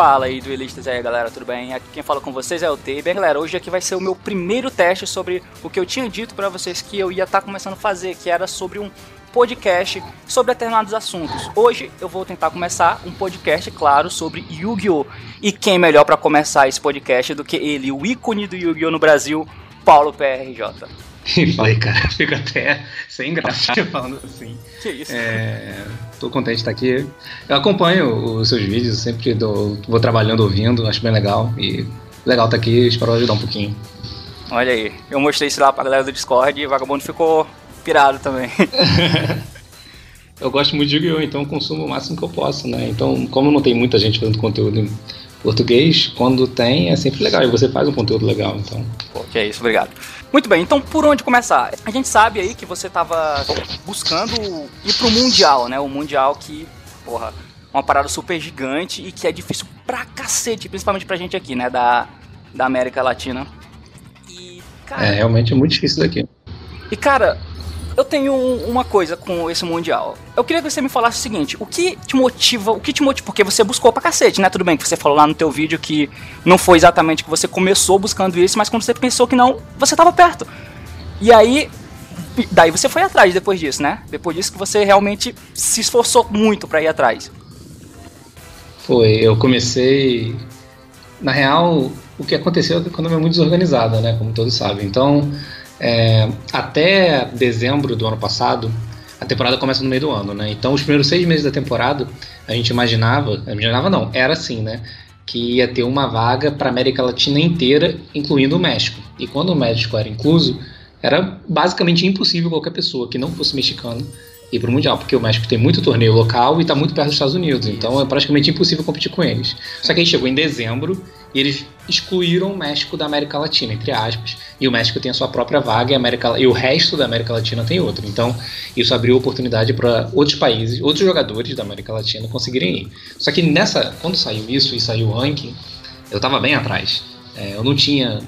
Fala aí, duelistas aí, galera, tudo bem? Aqui quem fala com vocês é o T. Bem, galera, hoje aqui vai ser o meu primeiro teste sobre o que eu tinha dito para vocês que eu ia estar tá começando a fazer, que era sobre um podcast sobre determinados assuntos. Hoje eu vou tentar começar um podcast, claro, sobre Yu-Gi-Oh! E quem melhor para começar esse podcast do que ele, o ícone do Yu-Gi-Oh! no Brasil, Paulo PRJ. E falei, cara, fico até sem graça falando assim. Que isso? É, tô contente de estar aqui. Eu acompanho os seus vídeos, sempre dou, vou trabalhando ouvindo, acho bem legal. E legal estar aqui, espero ajudar um pouquinho. Olha aí, eu mostrei isso lá pra galera do Discord e o vagabundo ficou pirado também. eu gosto muito de Yu-Gi-Oh! então consumo o máximo que eu posso, né? Então, como não tem muita gente fazendo conteúdo em português, quando tem, é sempre legal. E você faz um conteúdo legal, então. Pô, que é isso, obrigado. Muito bem, então por onde começar? A gente sabe aí que você estava buscando ir pro Mundial, né? O Mundial que, porra, uma parada super gigante e que é difícil pra cacete, principalmente pra gente aqui, né? Da, da América Latina. E, cara. É, realmente é muito difícil daqui. E, cara, eu tenho uma coisa com esse Mundial. Eu queria que você me falasse o seguinte: o que te motiva, o que te motiva? Porque você buscou pra cacete, né? Tudo bem que você falou lá no teu vídeo que não foi exatamente que você começou buscando isso, mas quando você pensou que não, você tava perto. E aí. Daí você foi atrás depois disso, né? Depois disso que você realmente se esforçou muito para ir atrás. Foi, eu comecei. Na real, o que aconteceu é que a economia é muito desorganizada, né? Como todos sabem. Então é, até dezembro do ano passado, a temporada começa no meio do ano, né? Então, os primeiros seis meses da temporada, a gente imaginava, imaginava não, era assim, né? Que ia ter uma vaga para América Latina inteira, incluindo o México. E quando o México era incluso, era basicamente impossível qualquer pessoa que não fosse mexicano ir para o Mundial, porque o México tem muito torneio local e está muito perto dos Estados Unidos, então é praticamente impossível competir com eles. Só que aí chegou em dezembro e eles excluíram o México da América Latina, entre aspas, e o México tem a sua própria vaga e, América, e o resto da América Latina tem outra. Então isso abriu oportunidade para outros países, outros jogadores da América Latina conseguirem ir. Só que nessa, quando saiu isso e saiu o ranking, eu estava bem atrás. É, eu não tinha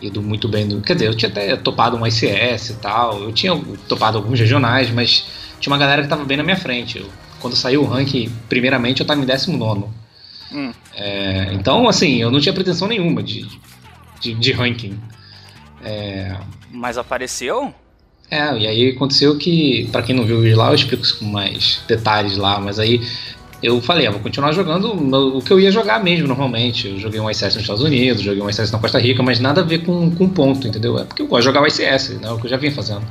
ido muito bem. No, quer dizer, eu tinha até topado um ICS e tal, eu tinha topado alguns regionais, mas tinha uma galera que tava bem na minha frente. Eu, quando saiu o ranking, primeiramente eu tava em 19. Hum. É, então, assim, eu não tinha pretensão nenhuma de, de, de ranking. É, Mas apareceu? É, e aí aconteceu que, para quem não viu o vídeo lá, eu explico isso com mais detalhes lá, mas aí eu falei, ah, vou continuar jogando o que eu ia jogar mesmo normalmente. Eu joguei um ICS nos Estados Unidos, joguei um ICS na Costa Rica, mas nada a ver com, com ponto, entendeu? É porque eu gosto de jogar o ICS, né? É o que eu já vinha fazendo.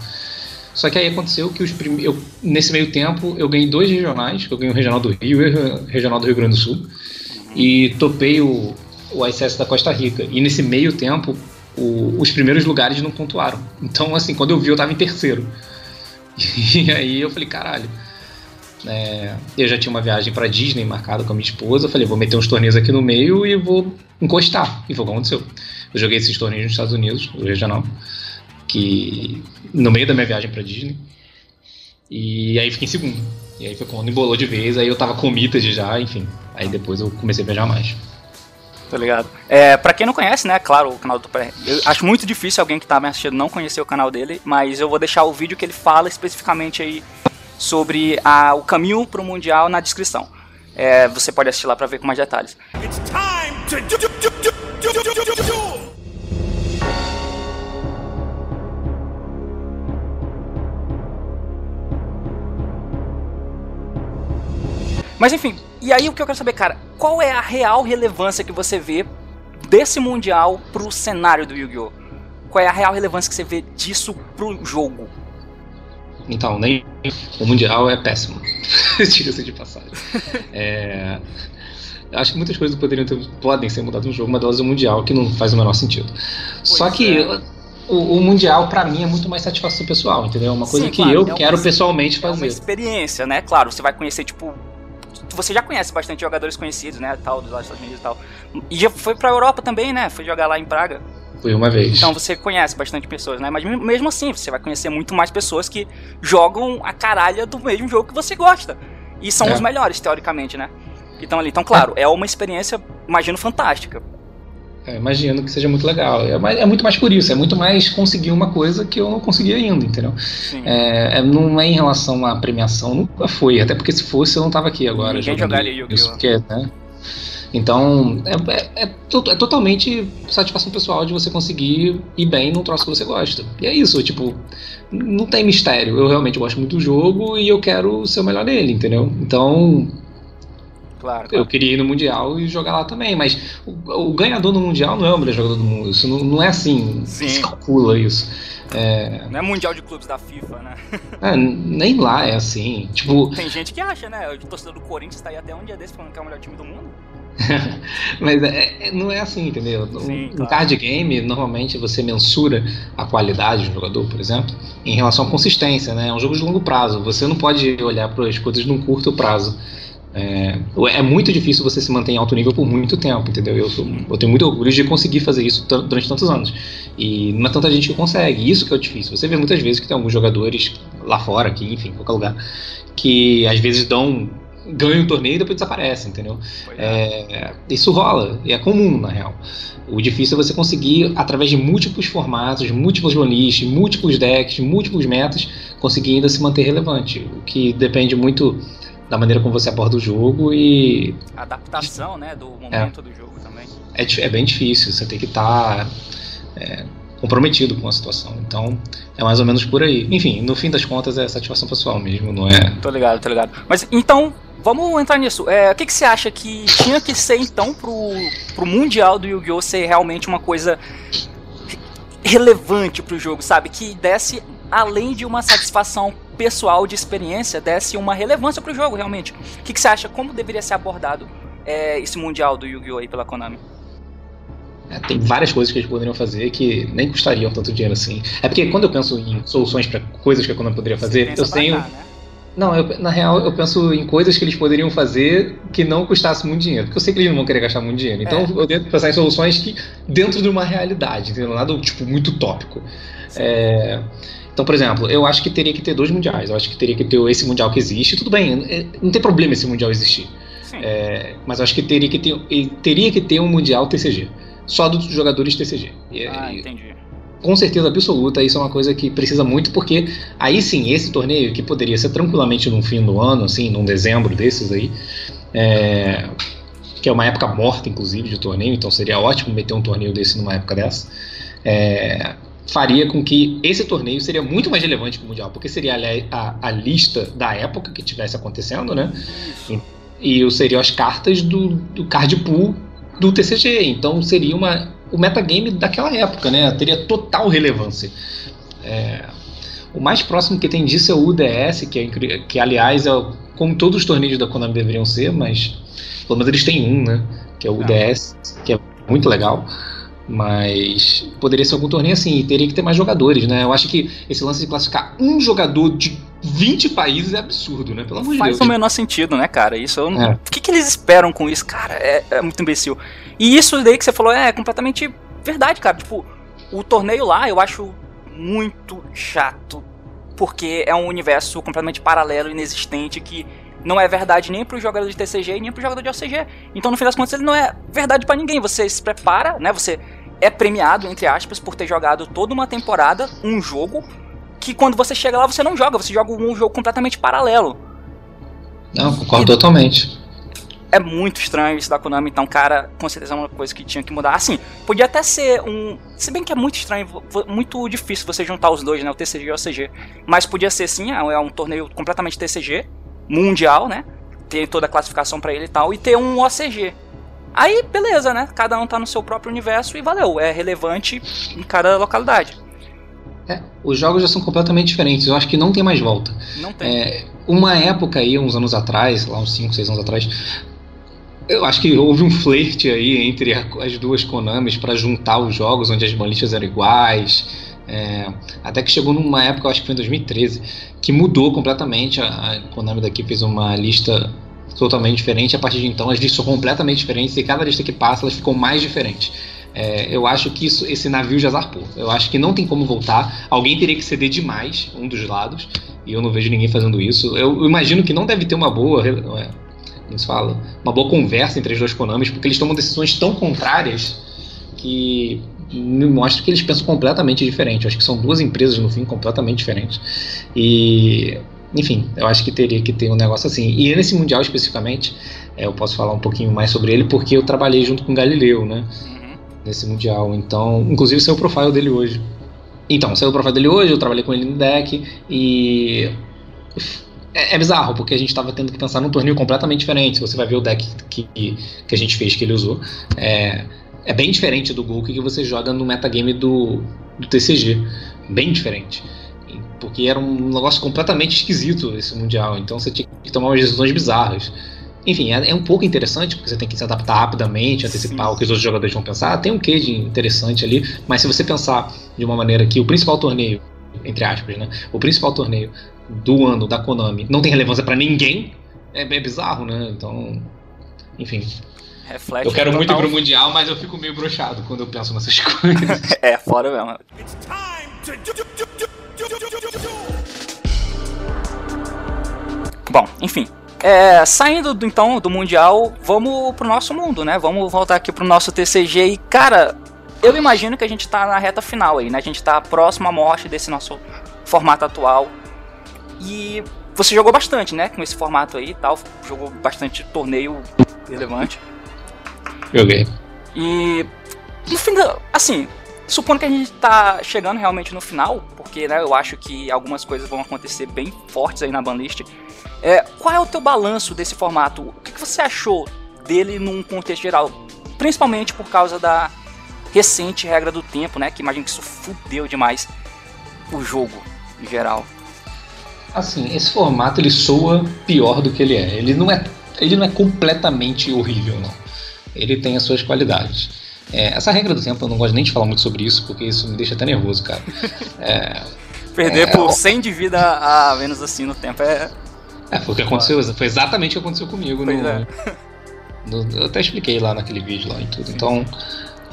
Só que aí aconteceu que os prim... eu, nesse meio tempo eu ganhei dois regionais, eu ganhei o Regional do Rio e o Regional do Rio Grande do Sul, e topei o, o ICS da Costa Rica. E nesse meio tempo, o, os primeiros lugares não pontuaram. Então, assim, quando eu vi, eu tava em terceiro. E aí eu falei, caralho. É, eu já tinha uma viagem para Disney marcada com a minha esposa. Eu falei, vou meter uns torneios aqui no meio e vou encostar. E foi o que aconteceu. Eu joguei esses torneios nos Estados Unidos, o regional que no meio da minha viagem para Disney. E aí fiquei em segundo. E aí foi quando embolou de vez, aí eu tava com de já, enfim. Aí depois eu comecei a viajar mais. Tá ligado? É, pra quem não conhece, né, claro, o canal do Eu acho muito difícil alguém que tá me assistindo não conhecer o canal dele, mas eu vou deixar o vídeo que ele fala especificamente aí sobre a, o caminho pro Mundial na descrição. É, você pode assistir lá pra ver com mais detalhes. It's time to do, do, do, Mas enfim, e aí o que eu quero saber, cara, qual é a real relevância que você vê desse Mundial pro cenário do Yu-Gi-Oh? Qual é a real relevância que você vê disso pro jogo? Então, nem o Mundial é péssimo. Diga-se de passagem. é, acho que muitas coisas poderiam ter, podem ser mudadas no jogo, uma delas é o Mundial, que não faz o menor sentido. Pois Só que é. o, o, Mundial, para mim, é muito mais satisfação pessoal, entendeu? É uma coisa Sim, que claro, eu é quero pessoalmente fazer. É uma experiência, né? Claro, você vai conhecer, tipo, você já conhece bastante jogadores conhecidos, né? Tal, dos Estados Unidos e tal. E já foi pra Europa também, né? Foi jogar lá em Praga. Fui uma vez. Então você conhece bastante pessoas, né? Mas mesmo assim, você vai conhecer muito mais pessoas que jogam a caralha do mesmo jogo que você gosta. E são é. os melhores, teoricamente, né? Então ali, então claro, é uma experiência, imagino, fantástica. É, imagino que seja muito legal. É, é, muito mais por isso, é muito mais conseguir uma coisa que eu não consegui ainda, entendeu? É, é, não é em relação à premiação, nunca foi. Até porque se fosse eu não tava aqui agora. Ninguém jogar ali Yu-Gi-Oh! né? Então, é, é, é, é, totalmente satisfação pessoal de você conseguir ir bem num troço que você gosta. E é isso, tipo, não tem mistério. Eu realmente gosto muito do jogo e eu quero ser o melhor nele, entendeu? Então, Claro. Eu queria ir no Mundial e jogar lá também, mas o, o ganhador no Mundial não é o melhor jogador do mundo. Isso não, não é assim. Sim. Se calcula isso. É... Não é Mundial de Clubes da FIFA, né? É, nem lá é assim. Tipo... Tem gente que acha, né? O torcedor do Corinthians tá aí até um dia desse falando que é o melhor time do mundo. Mas é, é, não é assim, entendeu? Sim, um, claro. card game, normalmente você mensura a qualidade do jogador, por exemplo, em relação à consistência, né? É um jogo de longo prazo. Você não pode olhar para as coisas num curto prazo. É, é, muito difícil você se manter em alto nível por muito tempo, entendeu? Eu, sou, eu tenho muito orgulho de conseguir fazer isso durante tantos anos. E não é tanta gente que consegue, isso que é o difícil. Você vê muitas vezes que tem alguns jogadores lá fora, aqui, enfim, em qualquer lugar, que às vezes dão ganham o torneio e depois desaparecem, entendeu? É. É, isso rola, e é comum, na real. O difícil é você conseguir, através de múltiplos formatos, múltiplos playlists, múltiplos decks, múltiplos metas, conseguir ainda se manter relevante. O que depende muito da maneira como você aborda o jogo e. A adaptação, né, do momento é. do jogo também. É, é bem difícil, você tem que estar. Tá, é, comprometido com a situação. Então, é mais ou menos por aí. Enfim, no fim das contas é satisfação pessoal mesmo, não é? Tô ligado, tô ligado. Mas então, vamos entrar nisso. É, o que, que você acha que tinha que ser então pro, pro Mundial do Yu-Gi-Oh! ser realmente uma coisa relevante pro jogo, sabe? Que desse, além de uma satisfação pessoal de experiência, desse uma relevância pro jogo, realmente. O que, que você acha? Como deveria ser abordado é, esse Mundial do Yu-Gi-Oh! aí pela Konami? É, tem várias coisas que eles poderiam fazer que nem custariam tanto dinheiro assim. É porque quando eu penso em soluções para coisas que a Konami poderia fazer, eu tenho. Cá, né? Não, eu, na real, eu penso em coisas que eles poderiam fazer que não custasse muito dinheiro. Porque eu sei que eles não vão querer gastar muito dinheiro. Então é. eu tento pensar em soluções que dentro de uma realidade, entendeu? Nada tipo muito tópico. É, então, por exemplo, eu acho que teria que ter dois mundiais. Eu acho que teria que ter esse mundial que existe. Tudo bem, é, não tem problema esse mundial existir. É, mas eu acho que teria que ter, teria que ter um mundial TCG. Só dos jogadores TCG. E, ah, entendi com certeza absoluta, isso é uma coisa que precisa muito, porque aí sim, esse torneio, que poderia ser tranquilamente no fim do ano, assim, num dezembro desses aí, é, que é uma época morta, inclusive, de torneio, então seria ótimo meter um torneio desse numa época dessa, é, faria com que esse torneio seria muito mais relevante para o Mundial, porque seria a, a, a, lista da época que tivesse acontecendo, né? E, e seriam as cartas do, do card pool do TCG, então seria uma o metagame daquela época, né? Teria total relevância. É, o mais próximo que tem disso é o UDS, que, é, que aliás é como todos os torneios da Konami deveriam ser, mas pelo menos eles têm um, né? Que é o UDS, que é muito legal. Mas poderia ser algum torneio assim, e teria que ter mais jogadores, né? Eu acho que esse lance de classificar um jogador de 20 países é absurdo, né? Pelo amor de Deus. Faz o menor sentido, né, cara? Isso eu não... é. O que, que eles esperam com isso? Cara, é, é, muito imbecil. E isso daí que você falou é completamente verdade, cara. Tipo, o torneio lá eu acho muito chato. Porque é um universo completamente paralelo, inexistente, que não é verdade nem pro jogador de TCG nem pro jogador de OCG. Então, no fim das contas, ele não é verdade para ninguém. Você se prepara, né? Você é premiado, entre aspas, por ter jogado toda uma temporada, um jogo, que quando você chega lá você não joga, você joga um jogo completamente paralelo. Não, concordo e totalmente. É muito estranho isso da Konami, então, cara, com certeza é uma coisa que tinha que mudar. Assim, podia até ser um. Se bem que é muito estranho, muito difícil você juntar os dois, né? O TCG e o OCG. Mas podia ser sim, é, é um torneio completamente TCG, mundial, né? Ter toda a classificação para ele e tal, e ter um OCG. Aí, beleza, né? Cada um tá no seu próprio universo e valeu. É relevante em cada localidade. É, os jogos já são completamente diferentes. Eu acho que não tem mais volta. Não tem. É, uma época aí, uns anos atrás, lá uns 5, 6 anos atrás, eu acho que houve um flerte aí entre as duas Konamis para juntar os jogos onde as balistas eram iguais. É, até que chegou numa época, acho que foi em 2013, que mudou completamente. A, a Konami daqui fez uma lista totalmente diferente. A partir de então, as listas são completamente diferentes e cada lista que passa, elas ficam mais diferentes. É, eu acho que isso, esse navio já zarpou. Eu acho que não tem como voltar. Alguém teria que ceder demais um dos lados. E eu não vejo ninguém fazendo isso. Eu, imagino que não deve ter uma boa. É, como se fala? Uma boa conversa entre as duas Konamis, porque eles tomam decisões tão contrárias que me mostra que eles pensam completamente diferente. Eu acho que são duas empresas, no fim, completamente diferentes. E enfim, eu acho que teria que ter um negócio assim. E nesse Mundial especificamente, é, eu posso falar um pouquinho mais sobre ele porque eu trabalhei junto com o Galileu, né? Uhum. Nesse Mundial. Então, inclusive saiu o profile dele hoje. Então, saiu o profile dele hoje, eu trabalhei com ele no deck e. É, é bizarro, porque a gente estava tendo que pensar num torneio completamente diferente. Você vai ver o deck que, que a gente fez, que ele usou. É, é bem diferente do Gol que você joga no metagame do, do TCG. Bem diferente porque era um negócio completamente esquisito esse Mundial, então você tinha que tomar umas decisões bizarras. Enfim, é, é, um pouco interessante, porque você tem que se adaptar rapidamente, antecipar Sim. o que os outros jogadores vão pensar. Tem um quê de interessante ali, mas se você pensar de uma maneira que o principal torneio, entre aspas, né? O principal torneio do ano da Konami não tem relevância para ninguém, é, é, bizarro, né? Então, enfim. Reflete eu quero muito ir pro Mundial, mas eu fico meio brochado quando eu penso nessas coisas. é, fora mesmo. Bom, enfim, é, saindo do, então do Mundial, vamos pro nosso mundo, né? Vamos voltar aqui pro nosso TCG e, cara, eu imagino que a gente tá na reta final aí, né? A gente tá próximo à morte desse nosso formato atual. E você jogou bastante, né? Com esse formato aí e tal. Jogou bastante torneio relevante. Joguei. E no fim da. Assim, supondo que a gente tá chegando realmente no final, porque né, eu acho que algumas coisas vão acontecer bem fortes aí na banlist. É, qual é o teu balanço desse formato? O que, que você achou dele num contexto geral? Principalmente por causa da recente regra do tempo, né? Que imagino que isso fudeu demais o jogo em geral. Assim, esse formato ele soa pior do que ele é. Ele não é, ele não é completamente horrível, não. Ele tem as suas qualidades. É, essa regra do tempo eu não gosto nem de falar muito sobre isso, porque isso me deixa até nervoso, cara. É, Perder é, por 100 de vida a menos assim no tempo é é, foi o que aconteceu, foi exatamente o que aconteceu comigo. No, é. no, eu até expliquei lá naquele vídeo lá e tudo. Então,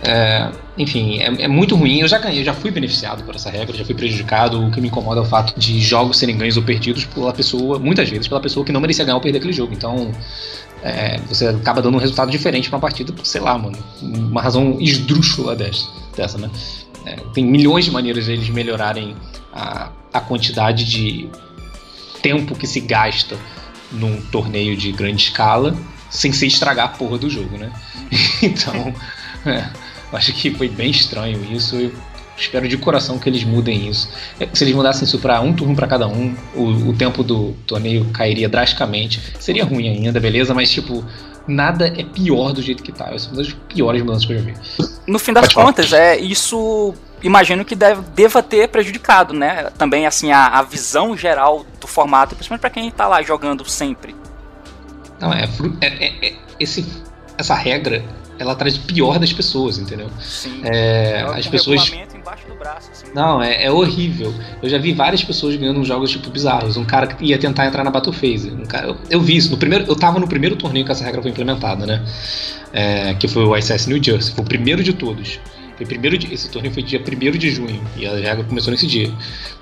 é, enfim, é, é, muito ruim. Eu já ganhei, eu já fui beneficiado por essa regra, já fui prejudicado. O que me incomoda é o fato de jogos serem ganhos ou perdidos pela pessoa, muitas vezes pela pessoa que não merecia ganhar ou perder aquele jogo. Então, é, você acaba dando um resultado diferente pra partida, sei lá, mano, uma razão esdrúxula dessa, dessa né? É, tem milhões de maneiras de eles melhorarem a, a quantidade de tempo que se gasta num torneio de grande escala sem se estragar a porra do jogo, né? então, é, acho que foi bem estranho isso. Eu espero de coração que eles mudem isso. É, se eles mudassem isso para um turno para cada um, o, o tempo do torneio cairia drasticamente. Seria ruim ainda, beleza? Mas, tipo, nada é pior do jeito que tá. Essa é uma das piores mudanças que eu já vi. No fim das Pode contas, falar. é isso. Imagino que deve, deva ter prejudicado, né? Também, assim, a, a visão geral do formato, principalmente para quem tá lá jogando sempre. Não, é, é, é, é esse, essa regra ela traz o pior das pessoas, entendeu? Sim. É, as pessoas embaixo do braço, assim. Não, é, é, horrível. Eu já vi várias pessoas ganhando jogos tipo bizarros. Um cara que ia tentar entrar na Battle Phase. Um cara, eu, eu, vi isso no primeiro. Eu tava no primeiro torneio que essa regra foi implementada, né? É, que foi o ICS New Jersey. Foi o primeiro de todos. Foi primeiro de, esse torneio foi dia 1 de junho e a regra começou nesse dia.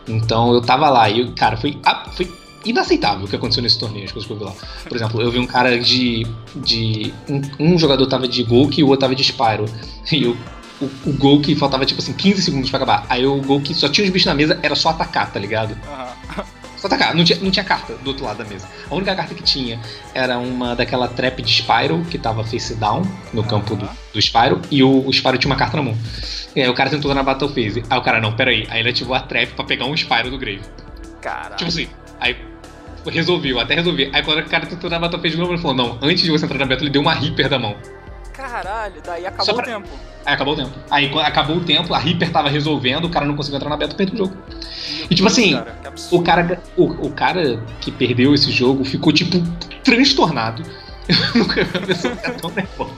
Então eu tava lá e, cara, foi, foi inaceitável o que aconteceu nesse torneio, as coisas que eu vi lá. Por exemplo, eu vi um cara de. de um, um jogador tava de Golk e o outro tava de Spyro. E o, o, o gol que faltava tipo assim 15 segundos pra acabar. Aí o gol que só tinha os bichos na mesa era só atacar, tá ligado? Uhum. Só atacar, não tinha, não tinha carta do outro lado da mesa. A única carta que tinha era uma daquela trap de Spyro, que tava face down no campo do, do Spyro, e o, o Spyro tinha uma carta na mão. E aí o cara tentou na Battle Phase. Aí o cara, não, peraí. Aí ele ativou a trap pra pegar um Spyro do Grave. Caralho. Tipo assim, aí resolveu, até resolvi. Aí quando o cara tentou na Battle Phase de novo, ele falou, não, antes de você entrar na Battle, ele deu uma Reaper da mão. Caralho, daí acabou pra... o tempo. Aí acabou o tempo. Aí acabou o tempo, a Reaper tava resolvendo, o cara não conseguiu entrar na beta, perdeu o jogo. E tipo assim, cara, o cara o, o cara que perdeu esse jogo ficou tipo transtornado. Eu nunca vi uma pessoa ficar tão nervosa.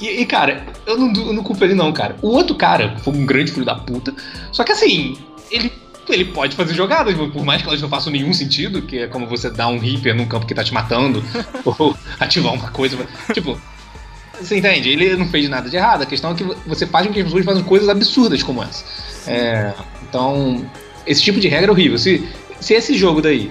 E, e, cara, eu não, eu não culpo ele não, cara. O outro cara foi um grande filho da puta. Só que assim, ele ele pode fazer jogadas, por mais que elas não façam nenhum sentido, que é como você dar um Reaper num campo que tá te matando, ou ativar uma coisa. Tipo, você entende? Ele não fez nada de errado. A questão é que você faz com que as pessoas façam coisas absurdas como essa. É, então, esse tipo de regra é horrível. Se, se esse jogo daí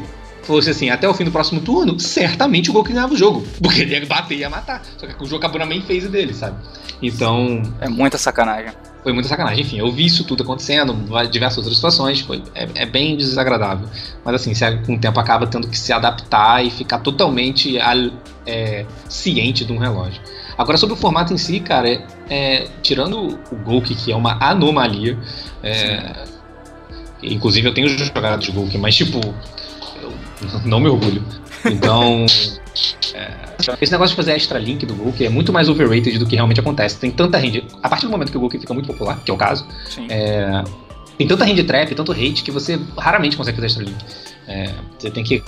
fosse assim, até o fim do próximo turno, certamente o Gol que ganhava o jogo. Porque ele ia bater e ia matar. Só que o jogo acabou na main phase dele, sabe? Então. É muita sacanagem. Foi muita sacanagem. Enfim, eu vi isso tudo acontecendo, diversas outras situações, foi, é, é bem desagradável. Mas assim, você com o tempo acaba tendo que se adaptar e ficar totalmente é, ciente de um relógio. Agora, sobre o formato em si, cara, é, é, tirando o Golk, que é uma anomalia, é, inclusive eu tenho jogado de Golk, mas tipo, não me orgulho. Então, é, esse negócio de fazer extra link do Golk é muito mais overrated do que realmente acontece. Tem tanta rende. A partir do momento que o Golk fica muito popular, que é o caso, é, tem tanta rende trap, tanto hate, que você raramente consegue fazer extra link. É, você tem que ir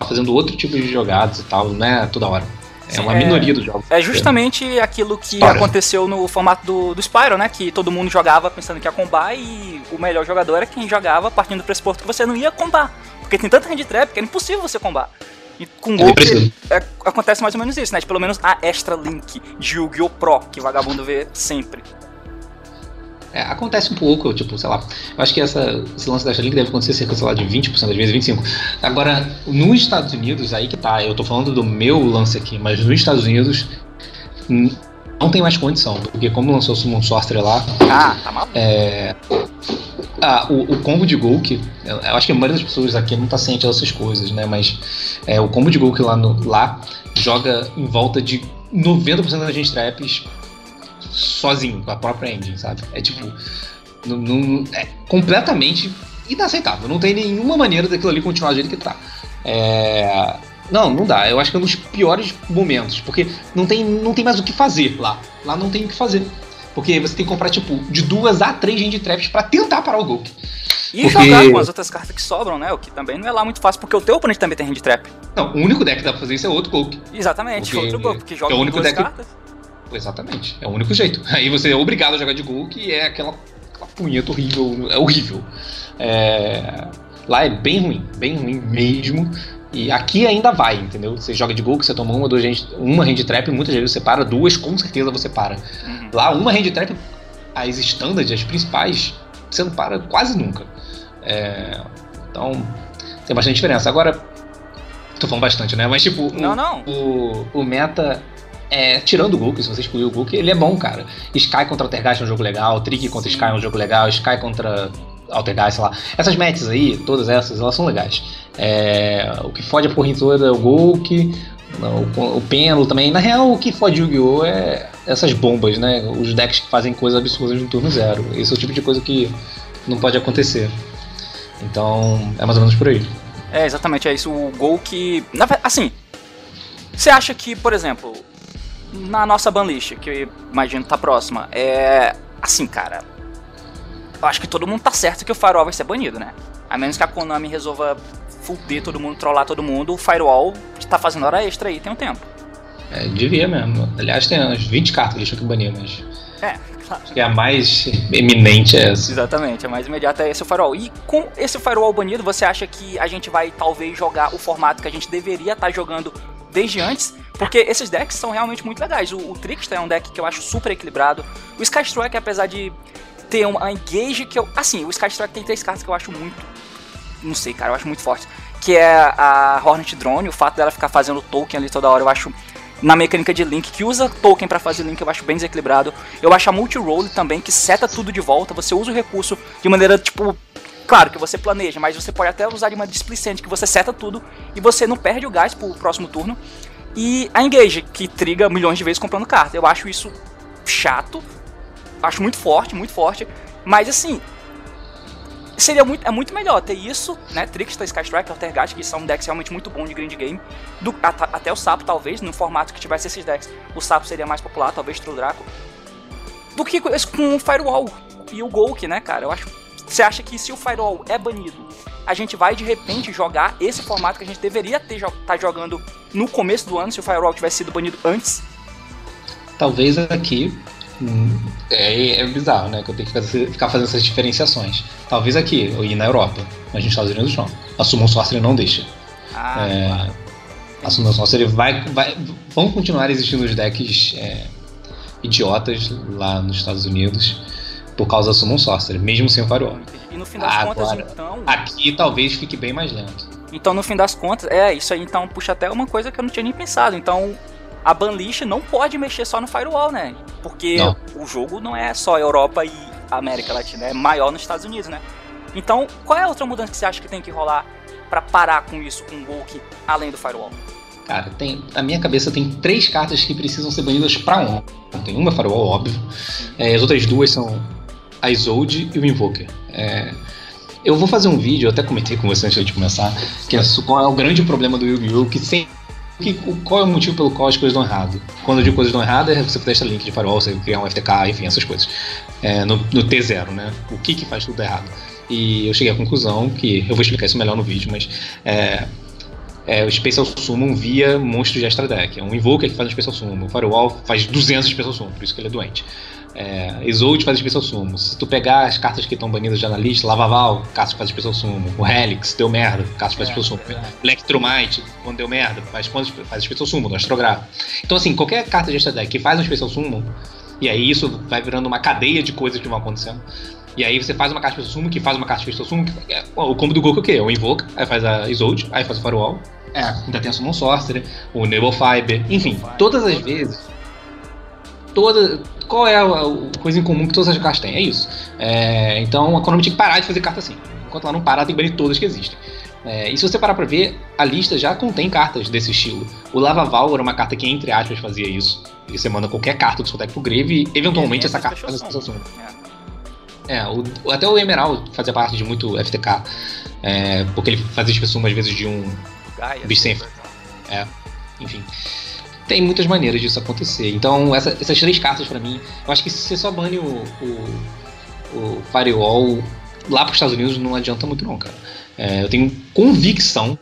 fazendo outro tipo de jogadas e tal, não é toda hora. É uma minoria dos jogos. É justamente aquilo que Spyro. aconteceu no formato do, do Spyro, né? Que todo mundo jogava pensando que ia combar e o melhor jogador era quem jogava partindo do pressuposto que você não ia combar. Porque tem tanta hand trap que é impossível você combar. E com Gol é, acontece mais ou menos isso, né? Pelo menos a Extra Link de Yu-Gi-Oh! Pro, que vagabundo vê sempre. É, acontece um pouco, tipo, sei lá. Eu acho que essa, esse lance da Link deve acontecer cerca, sei lá, de 20% das vezes, 25%. Agora, nos Estados Unidos, aí que tá, eu tô falando do meu lance aqui, mas nos Estados Unidos não tem mais condição, porque como lançou o Summon Sorcerer lá. Ah, tá maluco. É. Ah, o, o, combo de Golk, eu, eu, acho que a maioria das pessoas aqui não tá ciente dessas coisas, né? Mas é, o combo de Golk lá, no, lá joga em volta de 90% das gente traps sozinho, com a própria engine, sabe? É tipo. Não, não, é completamente inaceitável. Não tem nenhuma maneira daquilo ali continuar do jeito que tá. É. Não, não dá. Eu acho que é um dos piores momentos, porque não tem, não tem mais o que fazer lá. Lá não tem o que fazer. Porque você tem que comprar, tipo, de duas a três hand traps pra tentar parar o Golk. E porque... jogar com as outras cartas que sobram, né? O que também não é lá muito fácil, porque o teu oponente também tem hand trap. Não, o único deck que dá pra fazer isso é outro Golk. Exatamente, porque outro Golk, porque joga é o único duas deck... cartas. Exatamente. É o único jeito. Aí você é obrigado a jogar de Gol, que é aquela, aquela punheta horrível. É horrível. É... Lá é bem ruim, bem ruim mesmo. E aqui ainda vai, entendeu? Você joga de gol que você toma uma, duas, uma hand trap, muitas vezes você para, duas com certeza você para. Uhum. Lá, uma hand trap, as standard, as principais, você não para quase nunca. É... Então, tem bastante diferença. Agora, tô falando bastante, né? Mas tipo, não, o, não. O, o meta é, tirando o Gulk, se você excluir o Gulk, ele é bom, cara. Sky contra Altergeist é um jogo legal, Trick contra Sky é um jogo legal, Sky contra Altergeist, sei lá. Essas matches aí, todas essas, elas são legais. É, o que fode a porra toda é o Gulk, o, o Pêndulo também. Na real, o que fode o Yu-Gi-Oh! é essas bombas, né? Os decks que fazem coisas absurdas no turno zero. Esse é o tipo de coisa que não pode acontecer. Então, é mais ou menos por aí. É, exatamente, é isso. O gol que. Assim, você acha que, por exemplo, na nossa banlist, que imagino tá próxima, é. Assim, cara. Eu acho que todo mundo tá certo que o Firewall vai ser banido, né? A menos que a Konami resolva fuder todo mundo, trollar todo mundo, o Firewall tá fazendo hora extra aí, tem um tempo. É, devia mesmo. Aliás, tem umas 20 cartas que eles tinham que banir, mas. É, claro. Acho que a mais eminente é essa. Exatamente, a mais imediata é esse o Firewall. E com esse Firewall banido, você acha que a gente vai talvez jogar o formato que a gente deveria estar tá jogando desde antes? Porque esses decks são realmente muito legais. O, o Trickster é um deck que eu acho super equilibrado. O Sky Strike, apesar de ter uma engage que eu. Assim, o Sky Strike tem três cartas que eu acho muito. Não sei, cara, eu acho muito forte. Que é a Hornet Drone, o fato dela ficar fazendo token ali toda hora, eu acho. Na mecânica de Link, que usa token para fazer Link, eu acho bem desequilibrado. Eu acho a Multi-Roll também, que seta tudo de volta. Você usa o recurso de maneira, tipo, Claro que você planeja, mas você pode até usar de uma displicente que você seta tudo e você não perde o gás pro próximo turno. E a Engage, que triga milhões de vezes comprando carta. Eu acho isso chato. Acho muito forte, muito forte. Mas assim. Seria muito, é muito melhor ter isso, né? Trickster, Sky Strike, Altergast, que são decks realmente muito bons de grind game. Do, até o Sapo, talvez, no formato que tivesse esses decks. O Sapo seria mais popular, talvez True Draco. Do que com o Firewall e o Golk, né, cara? Eu acho. Você acha que se o Firewall é banido a gente vai de repente jogar esse formato que a gente deveria ter tá jogando no começo do ano se o Firewall tivesse sido banido antes? Talvez aqui é, é, bizarro, né? Que eu tenho que fazer, ficar fazendo essas diferenciações. Talvez aqui, ou ir na Europa, mas nos Estados Unidos não. A Summon Sorcery não deixa. Ah, é, claro. A Summon Sorcery vai, vai. Vão continuar existindo os decks é, idiotas lá nos Estados Unidos por causa da Summon Sorcery, mesmo sem o Firewall. E no fim das Agora, contas, então. Aqui talvez fique bem mais lento. Então, no fim das contas, é isso aí. Então, puxa até uma coisa que eu não tinha nem pensado. Então, a banlist não pode mexer só no firewall, né? Porque não. o jogo não é só Europa e América Latina, é maior nos Estados Unidos, né? Então, qual é a outra mudança que você acha que tem que rolar para parar com isso, com o Golk, além do firewall? Cara, tem, na minha cabeça tem três cartas que precisam ser banidas para ontem. Uma é firewall, óbvio. É, as outras duas são a Isolde e o Invoker. É, eu vou fazer um vídeo, eu até comentei com você antes de começar, que é qual é o grande problema do Yu-Gi-Oh! que sem que, qual é o motivo pelo qual as coisas dão errado? Quando eu digo coisas dão errado, é você puder link de firewall, você criar um FTK, enfim, essas coisas. É, no, no, T0, né? O que que faz tudo errado? E eu cheguei à conclusão que, eu vou explicar isso melhor no vídeo, mas é, é, o Special Summon via monstros de Extra Deck. É um Invoker que faz um Special Summon. O Firewall faz 200 Special Summon, por isso que ele é doente. É, Isolde faz Special Summon. Se tu pegar as cartas que estão banidas já na lista, Lavaval, caso faz Special Summon. O Helix, deu merda, caso faz é, Special Summon. É. Electromite, quando deu merda, faz, faz Special Summon, do Astrograph. Então assim, qualquer carta de Extra Deck que faz um Special Summon, e aí isso vai virando uma cadeia de coisas que vão acontecendo. E aí você faz uma carta de Summon, que faz uma carta de Summon, que, é, o combo do Goku é o quê? É o Invoca, aí faz a Isolde, aí faz o Firewall, é, ainda tem a Summon Sorcerer, o Nebel Fiber, enfim, todas as vezes. Toda, qual é a, a, coisa em comum que todas as cartas têm? É isso. É, então a Konami tinha que parar de fazer carta assim. Enquanto ela não parar, tem que banir todas que existem. É, e se você parar pra ver, a lista já contém cartas desse estilo. O Lava Val era uma carta que, entre aspas, fazia isso. E você manda qualquer carta do seu deck pro Grave e, eventualmente, essa carta faz a sensação. É, o, até o Emerald fazia parte de muito FTK. É, porque ele fazia expressão, às vezes, de um Gaia. Bicho sem. É, enfim. Tem muitas maneiras disso acontecer. Então, essa, essas três cartas para mim, eu acho que se você só bane o, o, o Firewall lá pros Estados Unidos não adianta muito, não, cara. É, eu tenho convicção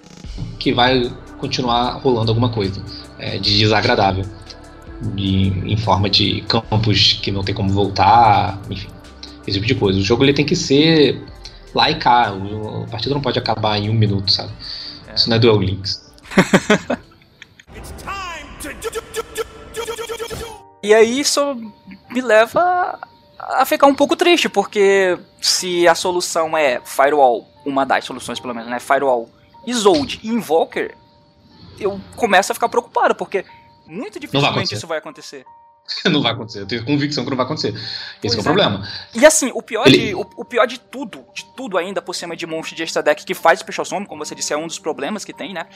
que vai continuar rolando alguma coisa é, de desagradável. De, em forma de campos que não tem como voltar, enfim, esse tipo de coisa. O jogo ele tem que ser lá e cá. O, a partida não pode acabar em um minuto, sabe? Isso não é Duel Links. e aí isso me leva a ficar um pouco triste, porque se a solução é Firewall, uma das soluções pelo menos, né? Firewall, Isolde e Invoker, eu começo a ficar preocupado, porque muito dificilmente vai isso vai acontecer. não vai acontecer. Eu tenho convicção que não vai acontecer. Esse é o é. problema. E assim, o pior, Ele... de, o, o, pior de tudo, de tudo ainda por cima de monstro de extra deck que faz Special Summon, como você disse, é um dos problemas que tem, né?